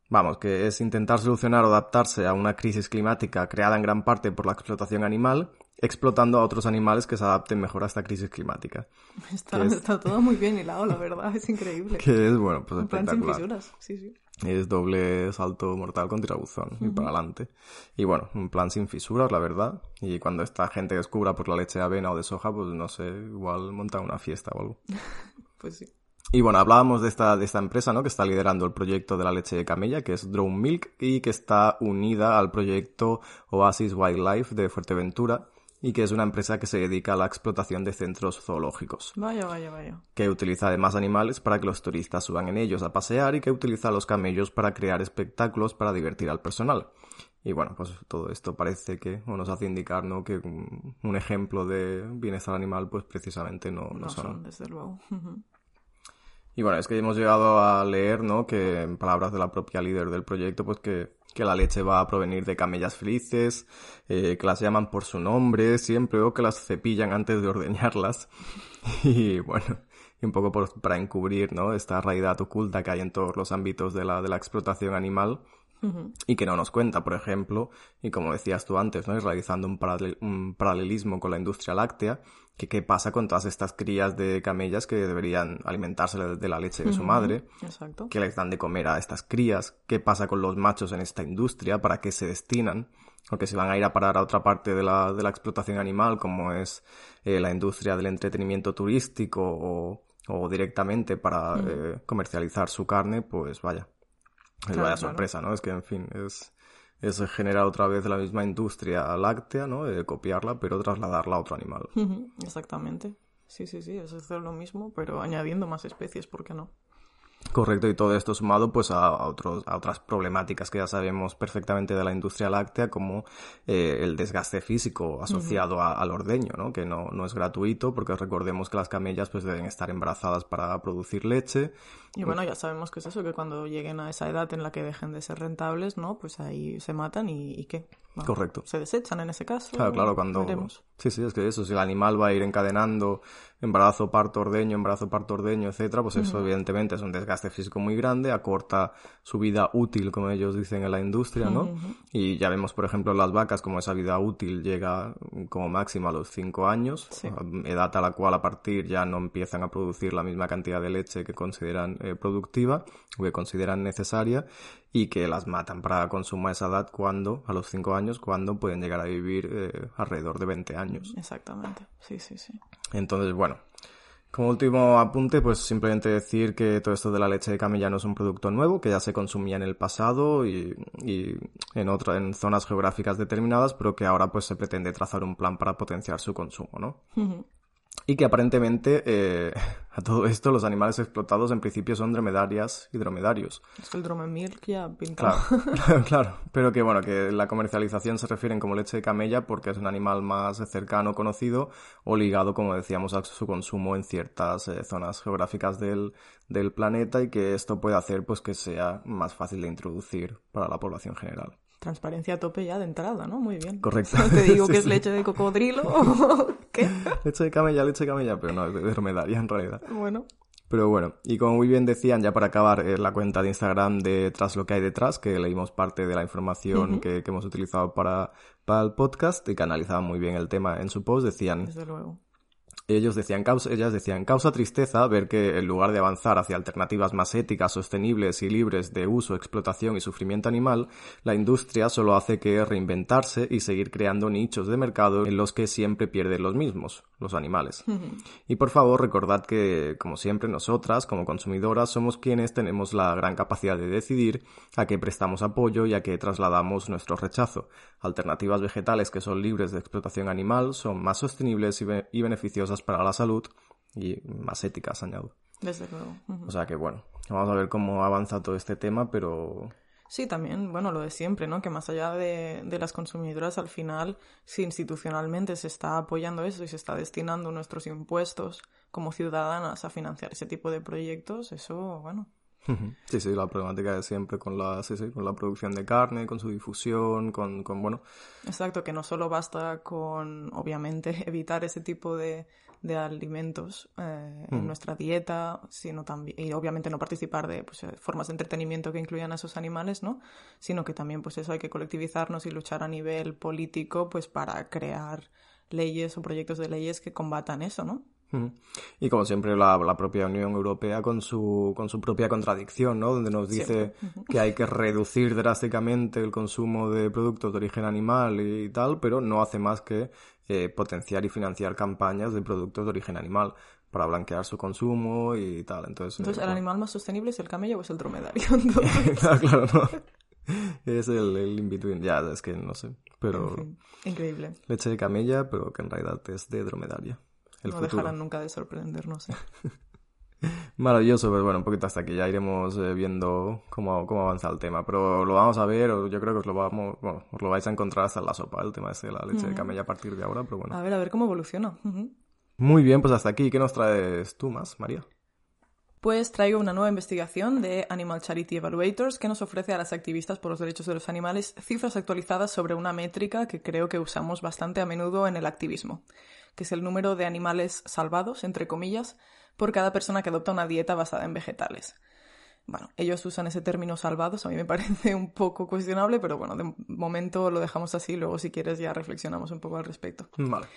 Vamos, que es intentar solucionar o adaptarse a una crisis climática creada en gran parte por la explotación animal, explotando a otros animales que se adapten mejor a esta crisis climática. Está, está todo muy bien hilado, la verdad, es increíble. Que es, bueno, pues Un plan sin fisuras, sí, sí. Es doble salto mortal con tirabuzón y para adelante. Y bueno, un plan sin fisuras, la verdad. Y cuando esta gente descubra por la leche de avena o de soja, pues no sé, igual montan una fiesta o algo. pues sí. Y bueno, hablábamos de esta, de esta empresa, ¿no? Que está liderando el proyecto de la leche de camella, que es Drone Milk, y que está unida al proyecto Oasis Wildlife de Fuerteventura, y que es una empresa que se dedica a la explotación de centros zoológicos. Vaya, vaya, vaya. Que utiliza además animales para que los turistas suban en ellos a pasear y que utiliza a los camellos para crear espectáculos para divertir al personal. Y bueno, pues todo esto parece que o nos hace indicar ¿no? que un, un ejemplo de bienestar animal pues precisamente no, no, No son. son, desde luego. Y bueno, es que hemos llegado a leer, ¿no? Que en palabras de la propia líder del proyecto, pues que, que la leche va a provenir de camellas felices, eh, que las llaman por su nombre siempre o que las cepillan antes de ordeñarlas. Y bueno, y un poco por, para encubrir, ¿no? Esta realidad oculta que hay en todos los ámbitos de la, de la explotación animal y que no nos cuenta, por ejemplo, y como decías tú antes, ¿no? Y realizando un, paralel- un paralelismo con la industria láctea, que qué pasa con todas estas crías de camellas que deberían alimentarse de la leche de su madre, Exacto. qué les dan de comer a estas crías, qué pasa con los machos en esta industria, para qué se destinan, o que se van a ir a parar a otra parte de la, de la explotación animal, como es eh, la industria del entretenimiento turístico o, o directamente para eh, comercializar su carne, pues vaya. Es Claro, vaya claro. sorpresa, ¿no? Es que, en fin, es, es generar otra vez la misma industria láctea, ¿no? De copiarla, pero trasladarla a otro animal. Exactamente. Sí, sí, sí, es hacer lo mismo, pero añadiendo más especies, ¿por qué no? Correcto, y todo esto sumado pues a, otros, a otras problemáticas que ya sabemos perfectamente de la industria láctea, como eh, el desgaste físico asociado a- al ordeño, ¿no? Que no, no es gratuito, porque recordemos que las camellas pues deben estar embarazadas para producir leche. Y bueno, ya sabemos que es eso, que cuando lleguen a esa edad en la que dejen de ser rentables, ¿no? Pues ahí se matan y, y ¿qué? Bueno, Correcto. Se desechan en ese caso. Claro, claro, cuando... veremos. Sí, sí, es que eso, si el animal va a ir encadenando embarazo, parto, ordeño, embarazo, parto, ordeño, etcétera, pues eso evidentemente es un desgaste físico muy grande, acorta su vida útil, como ellos dicen en la industria, ¿no? Y ya vemos, por ejemplo, en las vacas como esa vida útil llega como máximo a los 5 años, Sí. edad a la cual a partir ya no empiezan a producir la misma cantidad de leche que consideran eh, productiva o que consideran necesaria y que las matan para consumo a esa edad cuando, a los 5 años, cuando pueden llegar a vivir eh, alrededor de 20 años. Exactamente. Sí, sí, sí. Entonces, bueno, como último apunte, pues simplemente decir que todo esto de la leche de camella no es un producto nuevo, que ya se consumía en el pasado y, y en otra, en zonas geográficas determinadas, pero que ahora pues se pretende trazar un plan para potenciar su consumo, ¿no? Y que aparentemente eh, a todo esto los animales explotados en principio son dromedarias y dromedarios. Es que el ya pinta. Claro, claro, pero que bueno, que la comercialización se refieren como leche de camella porque es un animal más cercano, conocido o ligado, como decíamos, a su consumo en ciertas eh, zonas geográficas del, del planeta y que esto puede hacer pues que sea más fácil de introducir para la población general. Transparencia a tope ya de entrada, ¿no? Muy bien. Correcto. Te digo Sí, que es sí. leche de cocodrilo o qué. Leche de camella, leche de camella, pero no, es de dromedaria en realidad. Bueno. Pero bueno, y como muy bien decían, ya para acabar, eh, la cuenta de Instagram de Tras lo que hay detrás, que leímos parte de la información que, que hemos utilizado para, para el podcast y que analizaban muy bien el tema en su post, decían, Desde luego. Ellos decían, causa, ellas decían, causa tristeza ver que en lugar de avanzar hacia alternativas más éticas, sostenibles y libres de uso, explotación y sufrimiento animal, la industria solo hace que reinventarse y seguir creando nichos de mercado en los que siempre pierden los mismos, los animales. Y por favor, recordad que, como siempre, nosotras, como consumidoras, somos quienes tenemos la gran capacidad de decidir a qué prestamos apoyo y a qué trasladamos nuestro rechazo. Alternativas vegetales que son libres de explotación animal son más sostenibles y beneficiosas para la salud y más éticas, añado. Desde luego. O sea que bueno, vamos a ver cómo avanza todo este tema, pero... Sí, también, bueno, lo de siempre, ¿no? Que más allá de, de, las consumidoras, al final, si institucionalmente se está apoyando eso y se está destinando nuestros impuestos como ciudadanas a financiar ese tipo de proyectos, eso, bueno, Sí, sí, la problemática es siempre con la, con la producción de carne, con su difusión, con, con, bueno... Exacto, que no solo basta con, obviamente, evitar ese tipo de, de alimentos eh, en nuestra dieta, sino también, y obviamente no participar de pues, eh, formas de entretenimiento que incluyan a esos animales, ¿no? Sino que también, pues eso, hay que colectivizarnos y luchar a nivel político, pues para crear leyes o proyectos de leyes que combatan eso, ¿no? Y como siempre la, propia Unión Europea con su, con su propia contradicción, ¿no? Donde nos dice que hay que reducir drásticamente el consumo de productos de origen animal y tal, pero no hace más que eh, potenciar y financiar campañas de productos de origen animal para blanquear su consumo y tal. Entonces, Entonces ¿el animal más sostenible es el camello o es el dromedario? claro, no. Es el, el in-between, ya, es que no sé, pero... Increíble. Leche de camella, pero que en realidad es de dromedaria no dejarán nunca de sorprendernos. ¿eh? Maravilloso, pero bueno, un poquito hasta aquí ya iremos eh, viendo cómo, cómo avanza el tema. Pero lo vamos a ver, o yo creo que os lo vamos, bueno, os lo vais a encontrar hasta en la sopa, el tema de la leche de camella a partir de ahora, pero bueno. A ver, a ver cómo evoluciona. Muy bien, pues hasta aquí. ¿Qué nos traes tú más, María? Pues traigo una nueva investigación de Animal Charity Evaluators que nos ofrece a las activistas por los derechos de los animales cifras actualizadas sobre una métrica que creo que usamos bastante a menudo en el activismo que es el número de animales salvados, entre comillas, por cada persona que adopta una dieta basada en vegetales. Bueno, ellos usan ese término salvados, a mí me parece un poco cuestionable, pero bueno, de momento lo dejamos así, luego si quieres ya reflexionamos un poco al respecto. Vale.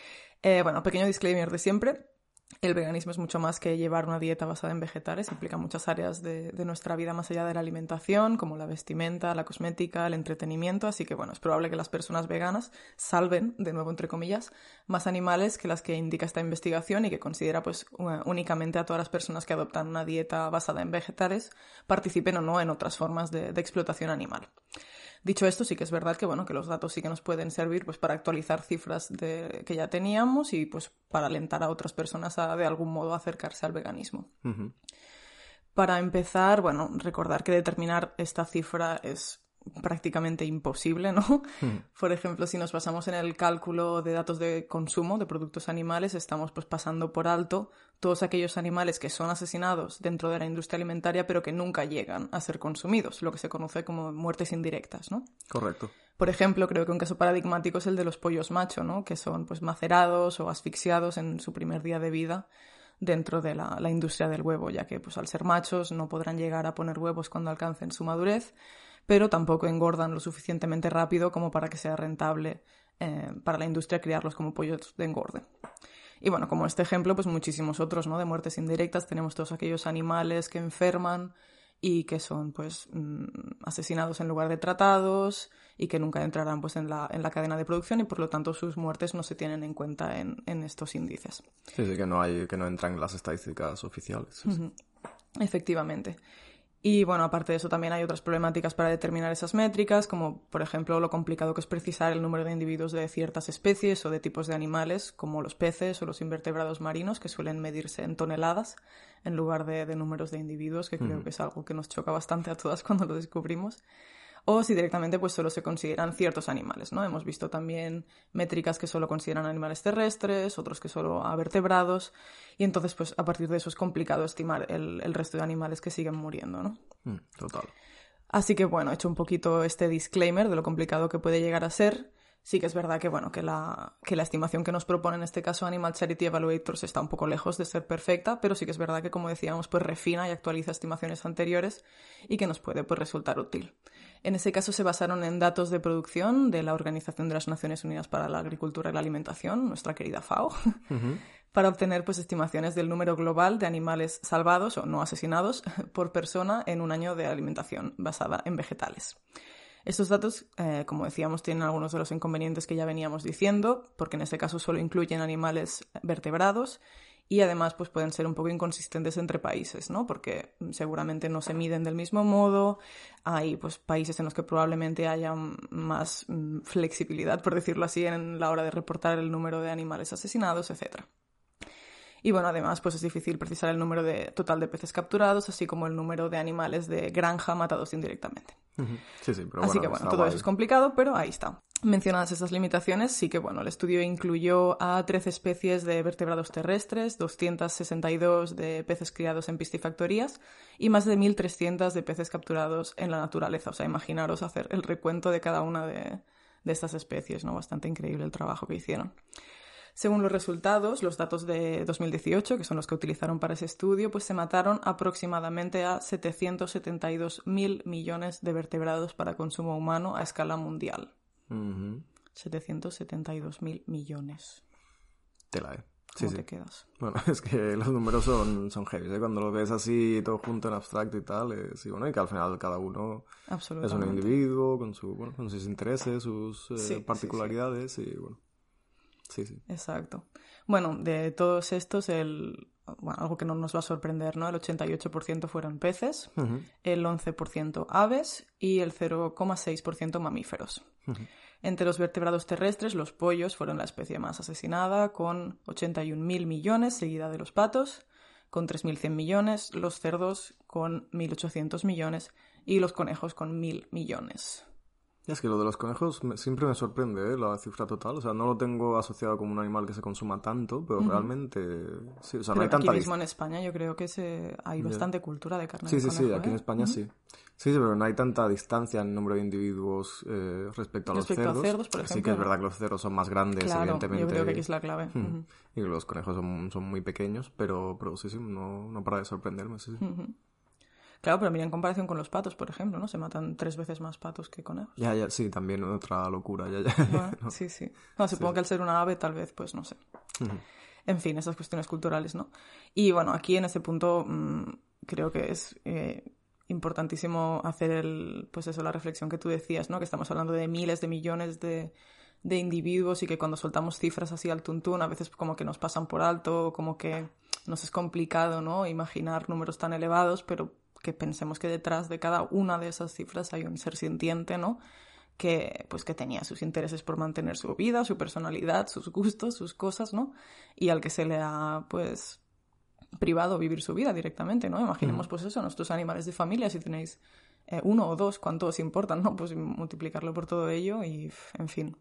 Eh, bueno, pequeño disclaimer de siempre. El veganismo es mucho más que llevar una dieta basada en vegetales, implica muchas áreas de, nuestra vida más allá de la alimentación, como la vestimenta, la cosmética, el entretenimiento, así que bueno, es probable que las personas veganas salven, de nuevo entre comillas, más animales que las que indica esta investigación y que considera pues únicamente a todas las personas que adoptan una dieta basada en vegetales, participen o no en otras formas de explotación animal. Dicho esto, sí que es verdad que bueno, que los datos sí que nos pueden servir pues para actualizar cifras de, que ya teníamos y pues para alentar a otras personas a de algún modo acercarse al veganismo. Para empezar, bueno, recordar que determinar esta cifra es prácticamente imposible, ¿no? Hmm. Por ejemplo, si nos basamos en el cálculo de datos de consumo de productos animales, estamos pues pasando por alto todos aquellos animales que son asesinados dentro de la industria alimentaria pero que nunca llegan a ser consumidos, lo que se conoce como muertes indirectas, ¿no? Correcto. Por ejemplo, creo que un caso paradigmático es el de los pollos macho, ¿no? Que son pues macerados o asfixiados en su primer día de vida dentro de la, la industria del huevo, ya que pues al ser machos no podrán llegar a poner huevos cuando alcancen su madurez pero tampoco engordan lo suficientemente rápido como para que sea rentable eh, para la industria criarlos como pollos de engorde. Y bueno, como este ejemplo, pues muchísimos otros, ¿no? De muertes indirectas tenemos todos aquellos animales que enferman y que son pues mm, asesinados en lugar de tratados y que nunca entrarán pues en la, en la cadena de producción y por lo tanto sus muertes no se tienen en cuenta en, en estos índices. Sí, sí, que no hay, que no entran en las estadísticas oficiales. Efectivamente. Y bueno, aparte de eso también hay otras problemáticas para determinar esas métricas, como por ejemplo lo complicado que es precisar el número de individuos de ciertas especies o de tipos de animales, como los peces o los invertebrados marinos, que suelen medirse en toneladas en lugar de, números de individuos, que creo que es algo que nos choca bastante a todas cuando lo descubrimos o si directamente pues solo se consideran ciertos animales, ¿no? Hemos visto también métricas que solo consideran animales terrestres, otros que solo a vertebrados, y entonces pues a partir de eso es complicado estimar el, resto de animales que siguen muriendo, ¿no? Mm, total. Así que bueno, he hecho un poquito este disclaimer de lo complicado que puede llegar a ser. Sí que es verdad que, bueno, que la, que la estimación que nos propone en este caso Animal Charity Evaluators está un poco lejos de ser perfecta, pero sí que es verdad que, como decíamos, pues refina y actualiza estimaciones anteriores y que nos puede pues, resultar útil. En ese caso se basaron en datos de producción de la Organización de las Naciones Unidas para la Agricultura y la Alimentación, nuestra querida FAO, para obtener pues, estimaciones del número global de animales salvados o no asesinados por persona en un año de alimentación basada en vegetales. Estos datos, eh, como decíamos, tienen algunos de los inconvenientes que ya veníamos diciendo, porque en este caso solo incluyen animales vertebrados y además pues pueden ser un poco inconsistentes entre países, ¿no? Porque seguramente no se miden del mismo modo, hay pues países en los que probablemente haya más mm, flexibilidad, por decirlo así, en la hora de reportar el número de animales asesinados, etc. Y bueno, además, pues es difícil precisar el número de, total de peces capturados, así como el número de animales de granja matados indirectamente. Sí, sí, pero Así que bueno, todo eso es complicado, pero ahí está. Mencionadas esas limitaciones, sí que bueno, el estudio incluyó a 13 especies de vertebrados terrestres, 262 de peces criados en piscifactorías y más de 1.300 de peces capturados en la naturaleza. O sea, imaginaros hacer el recuento de cada una de, de estas especies, ¿no? Bastante increíble el trabajo que hicieron. Según los resultados, los datos de 2018, que son los que utilizaron para ese estudio, pues se mataron aproximadamente a 772.000 millones de vertebrados para consumo humano a escala mundial. 772.000 millones. Te la, ¿eh? ¿Cómo te quedas? Bueno, es que los números son, son heavy, ¿eh? Cuando lo ves así, todo junto en abstracto y tal, y bueno, y que al final cada uno es un individuo con, su, bueno, con sus intereses, sus eh, particularidades y bueno. Sí, sí. Exacto. Bueno, de todos estos, el, bueno, algo que no nos va a sorprender, ¿no? El 88% fueron peces, el 11% aves y el 0,6% mamíferos. Entre los vertebrados terrestres, los pollos fueron la especie más asesinada, con 81.000 millones, seguida de los patos, con 3.100 millones, los cerdos con 1.800 millones y los conejos con 1.000 millones. Es que lo de los conejos siempre me sorprende, ¿eh? la cifra total. O sea, no lo tengo asociado como un animal que se consuma tanto, pero realmente... Sí, o sea, no hay tanta... aquí mismo en España yo creo que se... hay bastante cultura de carne sí, de Sí, sí, sí, aquí en ¿eh? España sí. Sí, sí, pero no hay tanta distancia en número de individuos eh, respecto a los Respecto a cerdos. cerdos, por Sí que es ejemplo. verdad que los cerdos son más grandes, Claro, evidentemente. yo creo que aquí es la clave. Ujú. Y los conejos son, son muy pequeños, pero, pero sí, sí, no, no para de sorprenderme, sí, sí. Claro, pero mira, en comparación con los patos, por ejemplo, ¿no? Se matan tres veces más patos que conejos. Ya, ya, sí, también otra locura, ya, ya. Bueno, Sí, sí. No, supongo que al ser una ave, tal vez, pues no sé. Ujú. En fin, esas cuestiones culturales, ¿no? Y bueno, aquí en ese punto mm, creo que es eh, importantísimo hacer el, pues eso, la reflexión que tú decías, ¿no? Que estamos hablando de miles de millones de, de individuos y que cuando soltamos cifras así al tuntún, a veces como que nos pasan por alto, como que nos es complicado, ¿no? Imaginar números tan elevados, pero que pensemos que detrás de cada una de esas cifras hay un ser sintiente, ¿no? que pues que tenía sus intereses por mantener su vida, su personalidad, sus gustos, sus cosas, ¿no? Y al que se le ha pues privado vivir su vida directamente, ¿no? Imaginemos pues eso, nuestros animales de familia, si tenéis eh, uno o dos, cuánto os importan, ¿no? Pues multiplicarlo por todo ello y, en fin,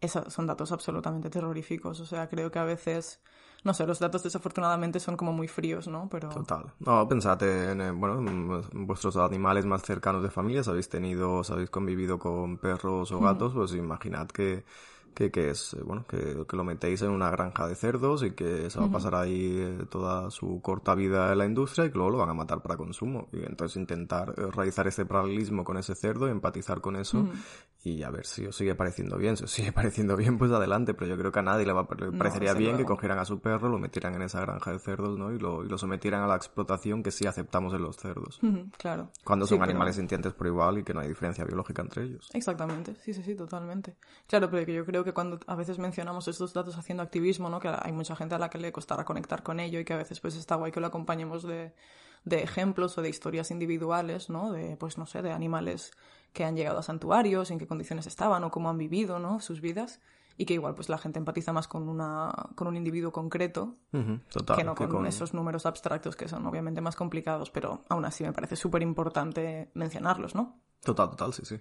esos son datos absolutamente terroríficos. O sea, creo que a veces, no sé, los datos desafortunadamente son como muy fríos, ¿no? Pero Total. No, pensad en, eh, bueno, en vuestros animales más cercanos de familia, si habéis tenido, si habéis convivido con perros o gatos, pues imaginad que, que, que es, eh, bueno, que, que lo metéis en una granja de cerdos y que se va a pasar ahí eh, toda su corta vida en la industria y que luego lo van a matar para consumo. Y entonces intentar eh, realizar ese paralelismo con ese cerdo, empatizar con eso y a ver si os sigue pareciendo bien. Si os sigue pareciendo bien, pues adelante, pero yo creo que a nadie le, va, le No, parecería bien que cogieran a su perro, lo metieran en esa granja de cerdos, ¿no? Y lo, y lo sometieran a la explotación que sí aceptamos en los cerdos. Claro. Cuando Sí, son pero- animales sintientes por igual y que no hay diferencia biológica entre ellos. Exactamente, sí, sí, sí, totalmente. Claro, pero que yo creo que cuando a veces mencionamos estos datos haciendo activismo, ¿no? Que hay mucha gente a la que le costará conectar con ello y que a veces pues está guay que lo acompañemos de, de ejemplos o de historias individuales, ¿no? De, pues no sé, de animales que han llegado a santuarios, en qué condiciones estaban o cómo han vivido, ¿no? Sus vidas. Y que igual pues la gente empatiza más con, una, con un individuo concreto Ujú, Total. que no que con, esos números abstractos que son obviamente más complicados, pero aún así me parece súper importante mencionarlos, ¿no? Total, total, sí, sí.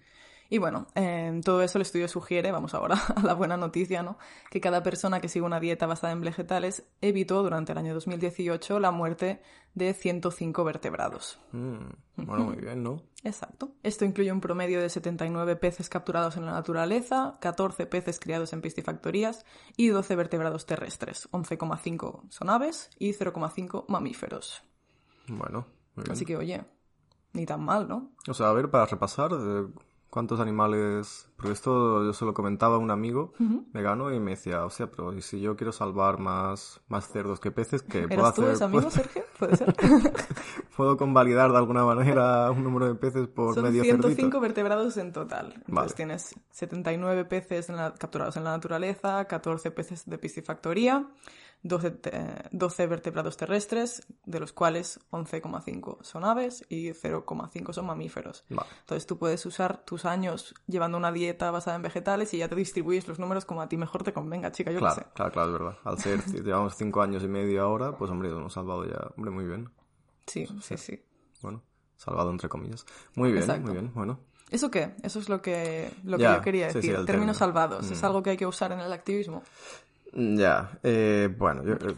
Y bueno, en todo eso el estudio sugiere, vamos ahora a la buena noticia, ¿no? Que cada persona que sigue una dieta basada en vegetales evitó durante el año 2018 la muerte de 105 vertebrados. Mm, bueno, muy bien, ¿no? Exacto. Esto incluye un promedio de 79 peces capturados en la naturaleza, 14 peces criados en piscifactorías y 12 vertebrados terrestres. 11,5 son aves y 0,5 mamíferos. Bueno, muy bien. Así que, oye, ni tan mal, ¿no? O sea, a ver, para repasar, eh, cuántos animales... Porque esto yo se lo comentaba a un amigo vegano y me decía, o sea, pero ¿y si yo quiero salvar más, más cerdos que peces, ¿qué puedo hacer? ¿Eres tú amigo, Sergio? ¿Puede ser? ¿Puedo convalidar de alguna manera un número de peces por Son medio 105 vertebrados en total. Entonces tienes 79 peces capturados en la naturaleza, 14 peces de piscifactoría, 12, 12 vertebrados terrestres, de los cuales 11,5 son aves y 0,5 son mamíferos. Entonces tú puedes usar tus años llevando una dieta basada en vegetales y ya te distribuyes los números como a ti mejor te convenga, chica, yo claro, sé. Claro, claro, es verdad. Al ser, llevamos 5 años y medio ahora, pues hombre, hemos salvado ya, hombre, muy bien. Sí, sí, sí. Bueno, salvado entre comillas. Muy bien, muy bien, bueno. ¿Eso qué? Eso es lo que, lo que yo quería decir. Términos salvados. ¿Es mm. algo que hay que usar en el activismo? Ya, eh, bueno, yo... Eh,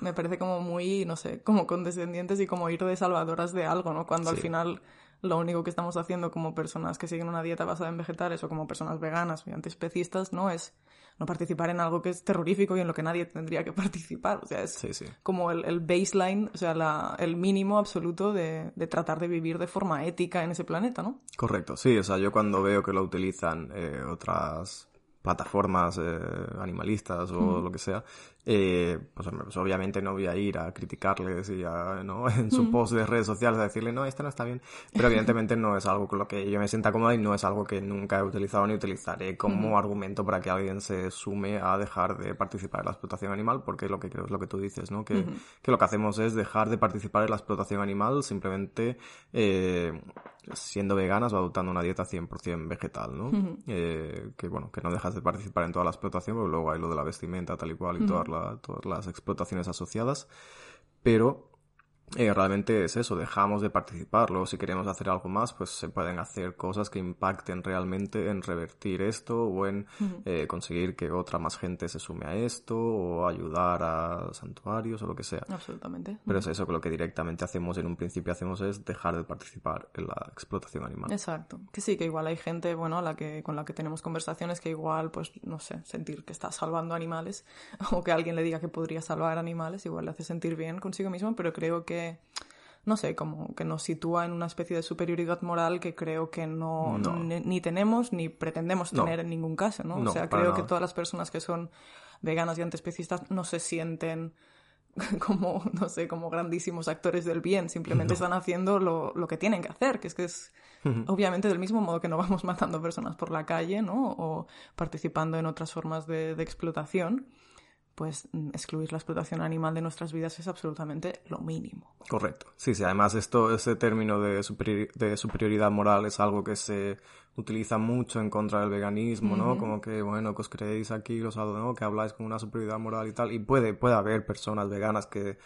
Me parece como muy, no sé, como condescendientes y como ir de salvadoras de algo, ¿no? Cuando al final lo único que estamos haciendo como personas que siguen una dieta basada en vegetales o como personas veganas y antiespecistas, ¿no? Es no participar en algo que es terrorífico y en lo que nadie tendría que participar. O sea, es como el, baseline, o sea, la, el mínimo absoluto de, de, tratar de vivir de forma ética en ese planeta, ¿no? Correcto, sí, o sea, yo cuando veo que lo utilizan eh, otras plataformas eh, animalistas o lo que sea, eh, pues, pues, obviamente no voy a ir a criticarles y a, ¿no? en su post de redes sociales a decirle, no, esto no está bien, pero evidentemente no es algo con lo que yo me sienta cómoda y no es algo que nunca he utilizado ni utilizaré como argumento para que alguien se sume a dejar de participar en la explotación animal, porque lo que creo es lo que tú dices, ¿no? Que, que lo que hacemos es dejar de participar en la explotación animal simplemente eh, siendo veganas o adoptando una dieta 100% vegetal, ¿no? eh, que bueno, que no dejas de participar en toda la explotación, porque luego hay lo de la vestimenta tal y cual y todas todas las explotaciones asociadas, pero eh, realmente es eso, dejamos de participar. Luego, si queremos hacer algo más, pues se pueden hacer cosas que impacten realmente en revertir esto o en eh, conseguir que otra más gente se sume a esto o ayudar a santuarios o lo que sea. Absolutamente. Pero es eso que lo que directamente hacemos en un principio hacemos es dejar de participar en la explotación animal. Exacto. Que sí, que igual hay gente, bueno, la que, con la que tenemos conversaciones que igual, pues, no sé, sentir que está salvando animales o que alguien le diga que podría salvar animales, igual le hace sentir bien consigo mismo, pero creo que no sé, como que nos sitúa en una especie de superioridad moral que creo que no, Ni, tenemos ni pretendemos tener en ningún caso, ¿no? o sea, creo que todas las personas que son veganas y antiespecistas no se sienten como, no sé, como grandísimos actores del bien, simplemente están haciendo lo, lo, que tienen que hacer, que es que es obviamente del mismo modo que no vamos matando personas por la calle, ¿no? O participando en otras formas de, de explotación pues mm, excluir la explotación animal de nuestras vidas es absolutamente lo mínimo. Correcto. Sí, sí, además esto, ese término de, de superioridad moral es algo que se utiliza mucho en contra del veganismo, ¿no? Como que, bueno, que os creéis aquí, los ¿no? Que habláis con una superioridad moral y tal. Y puede, puede haber personas veganas que,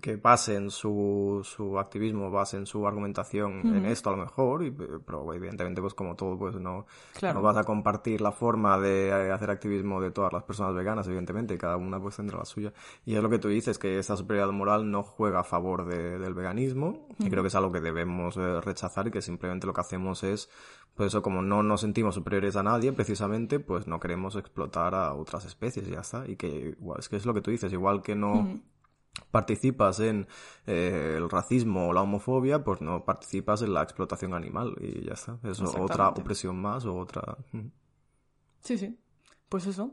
que basen su, su activismo, basen su argumentación en esto a lo mejor, y, pero evidentemente pues como todo pues no, no vas a compartir la forma de eh, hacer activismo de todas las personas veganas, evidentemente, cada una pues tendrá la suya. Y es lo que tú dices, que esa superioridad moral no juega a favor del veganismo, y creo que es algo que debemos eh, rechazar y que simplemente lo que hacemos es pues eso, como no nos sentimos superiores a nadie, precisamente, pues no queremos explotar a otras especies y ya está. Y que igual, es que es lo que tú dices, igual que no participas en eh, el racismo o la homofobia, pues no participas en la explotación animal y ya está. Es otra opresión más o otra... Sí, sí. Pues eso.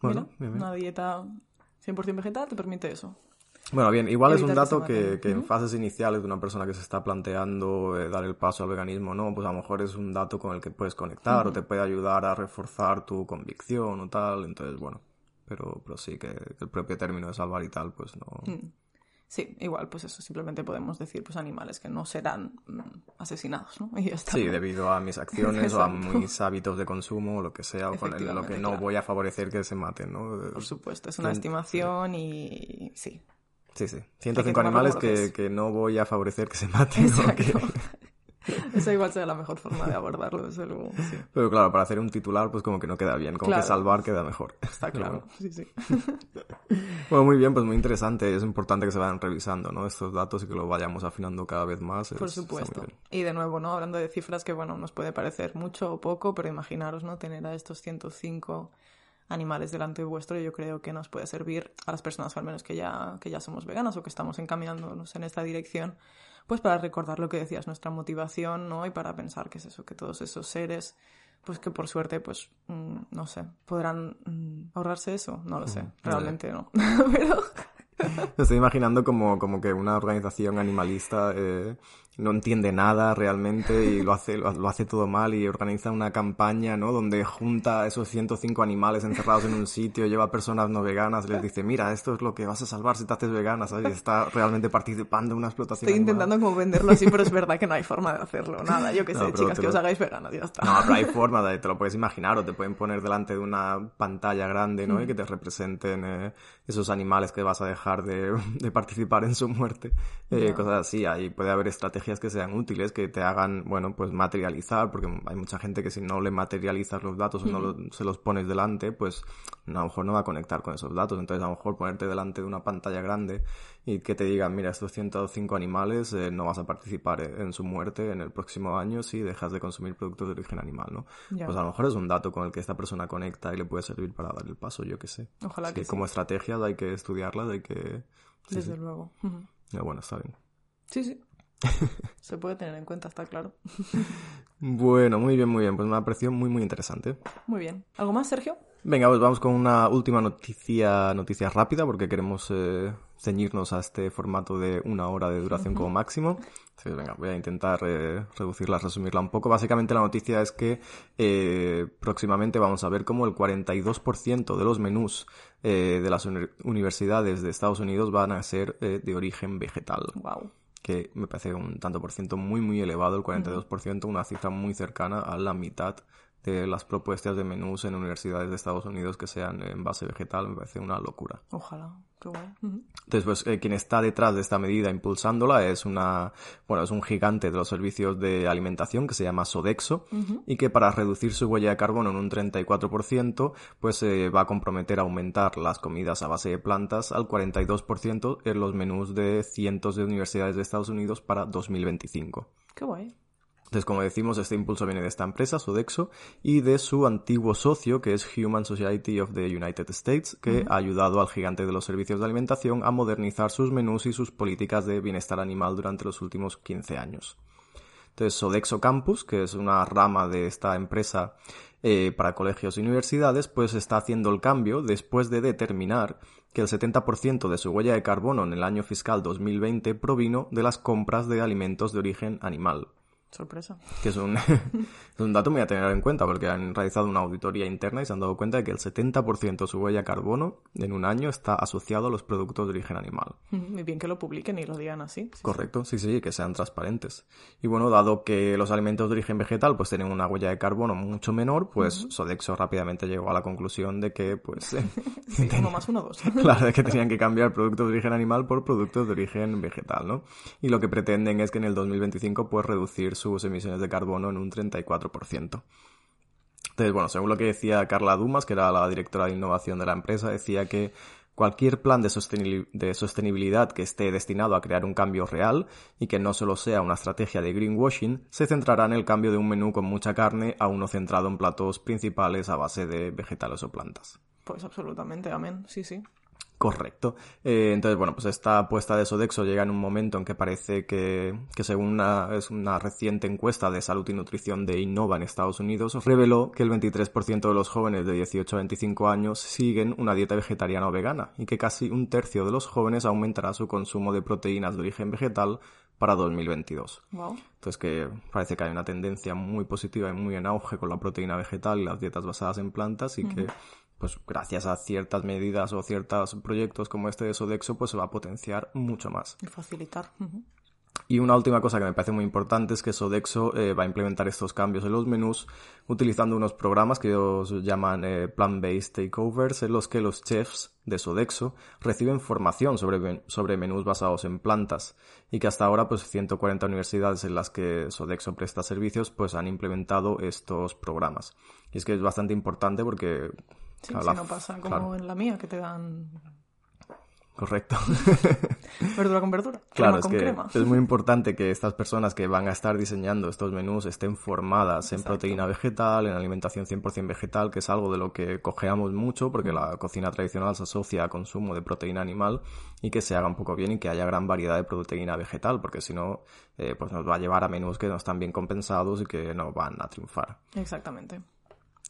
Bueno, una dieta 100% vegetal te permite eso. Bueno, bien, igual es un dato que, que en fases iniciales de una persona que se está planteando eh, dar el paso al veganismo, ¿no? Pues a lo mejor es un dato con el que puedes conectar o te puede ayudar a reforzar tu convicción o tal. Entonces, bueno, pero, pero sí que, el propio término de salvar y tal, pues no. Sí, igual, pues eso simplemente podemos decir, pues animales que no serán mm, asesinados, ¿no? Y ya está. Sí, debido a mis acciones o a mis hábitos de consumo o lo que sea, o con lo que no voy a favorecer que se maten, ¿no? Por supuesto, es una estimación y sí, Sí, sí. 105 animales que, que, no voy a favorecer que se maten. Exacto. Esa igual sea la mejor forma de abordarlo, desde luego. Pero claro, para hacer un titular, pues como que no queda bien. Como que salvar queda mejor. Está claro, sí, sí. bueno, muy bien, pues muy interesante. Es importante que se vayan revisando, ¿no? Estos datos y que lo vayamos afinando cada vez más. Por supuesto. Y de nuevo, ¿no? Hablando de cifras que, bueno, nos puede parecer mucho o poco, pero imaginaros, ¿no? Tener a estos 105 animales delante vuestro, yo creo que nos puede servir a las personas, al menos que ya, que ya somos veganas o que estamos encaminándonos en esta dirección, pues para recordar lo que decías, nuestra motivación, ¿no? Y para pensar que es eso, que todos esos seres, pues que por suerte, pues, mm, no sé, podrán mm, ahorrarse eso, no lo sé, realmente no. Pero... Me estoy imaginando como, como que una organización animalista eh, no entiende nada realmente y lo hace, lo, hace todo mal y organiza una campaña, ¿no? Donde junta esos 105 animales encerrados en un sitio, lleva personas no veganas, les dice, mira, esto es lo que vas a salvar si te haces vegana, ¿sabes? Y está realmente participando en una explotación Estoy intentando como venderlo así, pero es verdad que no hay forma de hacerlo, nada. Yo qué sé, chicas, que os hagáis veganas, ya está. No, pero hay forma, de, te lo puedes imaginar o te pueden poner delante de una pantalla grande, ¿no? Y que te representen eh, esos animales que vas a dejar de, de participar en su muerte, eh, cosas así. Ahí puede haber estrategias que sean útiles, que te hagan, bueno, pues materializar, porque hay mucha gente que si no le materializas los datos o no se los pones delante, pues a lo mejor no va a conectar con esos datos. Entonces a lo mejor ponerte delante de una pantalla grande y que te digan, mira, estos 105 animales eh, no vas a participar en su muerte en el próximo año si dejas de consumir productos de origen animal, ¿no? Pues a lo mejor es un dato con el que esta persona conecta y le puede servir para dar el paso, yo que sé. Ojalá que Como estrategias hay que estudiarlas, hay que... Desde luego. bueno, está bien. Sí, sí. Se puede tener en cuenta, está claro. bueno, muy bien, muy bien. Pues me ha parecido muy, muy interesante. Muy bien. ¿Algo más, Sergio? Venga, pues vamos con una última noticia, noticia rápida, porque queremos eh, ceñirnos a este formato de una hora de duración como máximo. Entonces, venga, voy a intentar eh, reducirla, resumirla un poco. Básicamente la noticia es que eh, próximamente vamos a ver cómo el 42% de los menús de las universidades de Estados Unidos van a ser de origen vegetal. Wow que me parece un tanto por ciento muy muy elevado, el 42%, una cifra muy cercana a la mitad de las propuestas de menús en universidades de Estados Unidos que sean en base vegetal me parece una locura. Ojalá, qué bueno. Entonces, pues eh, quien está detrás de esta medida impulsándola es una, bueno, es un gigante de los servicios de alimentación que se llama Sodexo y que para reducir su huella de carbono en un 34%, pues eh, va a comprometer a aumentar las comidas a base de plantas al 42% en los menús de cientos de universidades de Estados Unidos para 2025. Qué guay. Entonces, como decimos, este impulso viene de esta empresa, Sodexo, y de su antiguo socio, que es Human Society of the United States, que ha ayudado al gigante de los servicios de alimentación a modernizar sus menús y sus políticas de bienestar animal durante los últimos 15 años. Entonces, Sodexo Campus, que es una rama de esta empresa eh, para colegios y universidades, pues está haciendo el cambio después de determinar que el 70% de su huella de carbono en el año fiscal 2020 provino de las compras de alimentos de origen animal. Sorpresa. Que es un, es un dato muy a tener en cuenta porque han realizado una auditoría interna y se han dado cuenta de que el 70% de su huella carbono en un año está asociado a los productos de origen animal. Muy bien que lo publiquen y lo digan así. Correcto, sí, sí, que sean transparentes. Y bueno, dado que los alimentos de origen vegetal pues tienen una huella de carbono mucho menor, pues Sodexo rápidamente llegó a la conclusión de que pues... sí, uno más uno, dos. claro, de que tenían que cambiar productos de origen animal por productos de origen vegetal, ¿no? Y lo que pretenden es que en el 2025 pues reducir sus emisiones de carbono en un 34%. Entonces, bueno, según lo que decía Carla Dumas, que era la directora de innovación de la empresa, decía que cualquier plan de, sostenibilidad que esté destinado a crear un cambio real y que no solo sea una estrategia de greenwashing, se centrará en el cambio de un menú con mucha carne a uno centrado en platos principales a base de vegetales o plantas. Pues absolutamente, amén, sí, sí. Correcto. Eh, entonces, bueno, pues esta apuesta de Sodexo llega en un momento en que parece que, que según una, es una reciente encuesta de salud y nutrición de Innova en Estados Unidos, reveló que el 23% de los jóvenes de 18 a 25 años siguen una dieta vegetariana o vegana y que casi un tercio de los jóvenes aumentará su consumo de proteínas de origen vegetal para 2022. Wow. Entonces que parece que hay una tendencia muy positiva y muy en auge con la proteína vegetal y las dietas basadas en plantas y que pues gracias a ciertas medidas o ciertos proyectos como este de Sodexo, pues se va a potenciar mucho más. Y facilitar. Y una última cosa que me parece muy importante es que Sodexo eh, va a implementar estos cambios en los menús utilizando unos programas que ellos llaman eh, Plan-Based Takeovers, en los que los chefs de Sodexo reciben formación sobre, sobre menús basados en plantas y que hasta ahora pues 140 universidades en las que Sodexo presta servicios pues han implementado estos programas. Y es que es bastante importante porque Sí, si no pasa como en la mía, que te dan Correcto. verdura con verdura. Claro, crema es con que crema. es muy importante que estas personas que van a estar diseñando estos menús estén formadas en proteína vegetal, en alimentación 100% vegetal, que es algo de lo que cojeamos mucho porque la cocina tradicional se asocia a consumo de proteína animal y que se haga un poco bien y que haya gran variedad de proteína vegetal, porque si no, eh, pues nos va a llevar a menús que no están bien compensados y que no van a triunfar. Exactamente.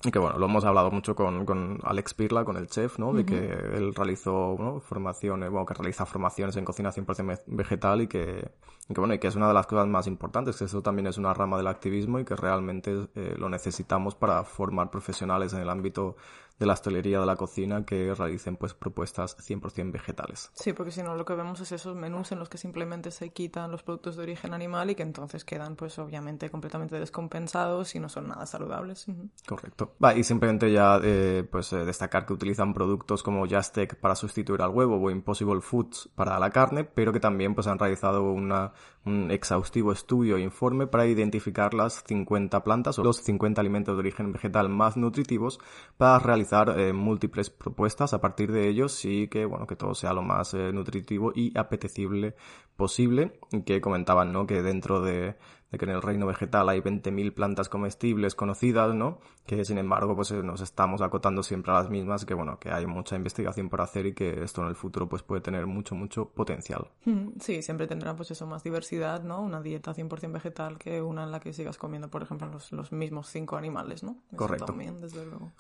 Y que bueno, lo hemos hablado mucho con, con Alex Pirla, con el chef, ¿no? De que él realizó ¿no? formaciones, bueno, que realiza formaciones en cocina 100% ve- vegetal y que, y que bueno, y que es una de las cosas más importantes, que eso también es una rama del activismo y que realmente eh, lo necesitamos para formar profesionales en el ámbito de la hostelería, de la cocina, que realicen pues propuestas 100% vegetales. Sí, porque si no lo que vemos es esos menús en los que simplemente se quitan los productos de origen animal y que entonces quedan pues obviamente completamente descompensados y no son nada saludables. Correcto. Va, y simplemente ya eh, pues eh, destacar que utilizan productos como Justec para sustituir al huevo o Impossible Foods para la carne, pero que también pues han realizado una, un exhaustivo estudio e informe para identificar las 50 plantas o los 50 alimentos de origen vegetal más nutritivos para realizar eh, múltiples propuestas a partir de ellos y que bueno que todo sea lo más eh, nutritivo y apetecible posible que comentaban no que dentro de, de que en el reino vegetal hay 20.000 plantas comestibles conocidas, ¿no? Que sin embargo, pues eh, nos estamos acotando siempre a las mismas, que bueno, que hay mucha investigación por hacer y que esto en el futuro pues puede tener mucho, mucho potencial. Mm, Sí, siempre tendrá pues eso, más diversidad, ¿no? Una dieta 100% vegetal que una en la que sigas comiendo, por ejemplo, los, los mismos cinco animales, ¿no? Eso Correcto. También, desde luego.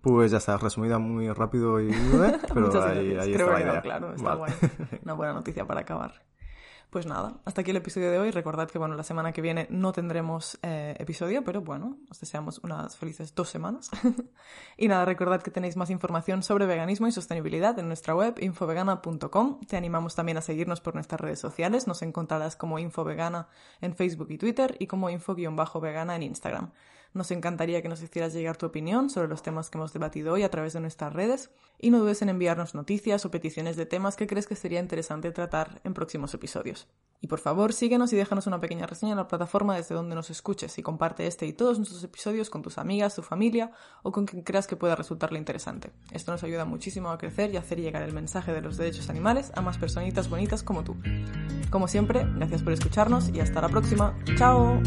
Pues ya está, resumida muy rápido y breve, pero Muchas ahí, gracias. ahí Creo está la que quedado idea. claro, está Vale. guay. Una buena noticia para acabar. Pues nada, hasta aquí el episodio de hoy. Recordad que bueno, la semana que viene no tendremos eh, episodio, pero bueno, os deseamos unas felices dos semanas. y nada, recordad que tenéis más información sobre veganismo y sostenibilidad en nuestra web infovegana.com. Te animamos también a seguirnos por nuestras redes sociales. Nos encontrarás como Infovegana en Facebook y Twitter y como info-vegana en Instagram. Nos encantaría que nos hicieras llegar tu opinión sobre los temas que hemos debatido hoy a través de nuestras redes y no dudes en enviarnos noticias o peticiones de temas que crees que sería interesante tratar en próximos episodios. Y por favor, síguenos y déjanos una pequeña reseña en la plataforma desde donde nos escuches y comparte este y todos nuestros episodios con tus amigas, tu familia o con quien creas que pueda resultarle interesante. Esto nos ayuda muchísimo a crecer y hacer llegar el mensaje de los derechos animales a más personitas bonitas como tú. Como siempre, gracias por escucharnos y hasta la próxima. ¡Chao!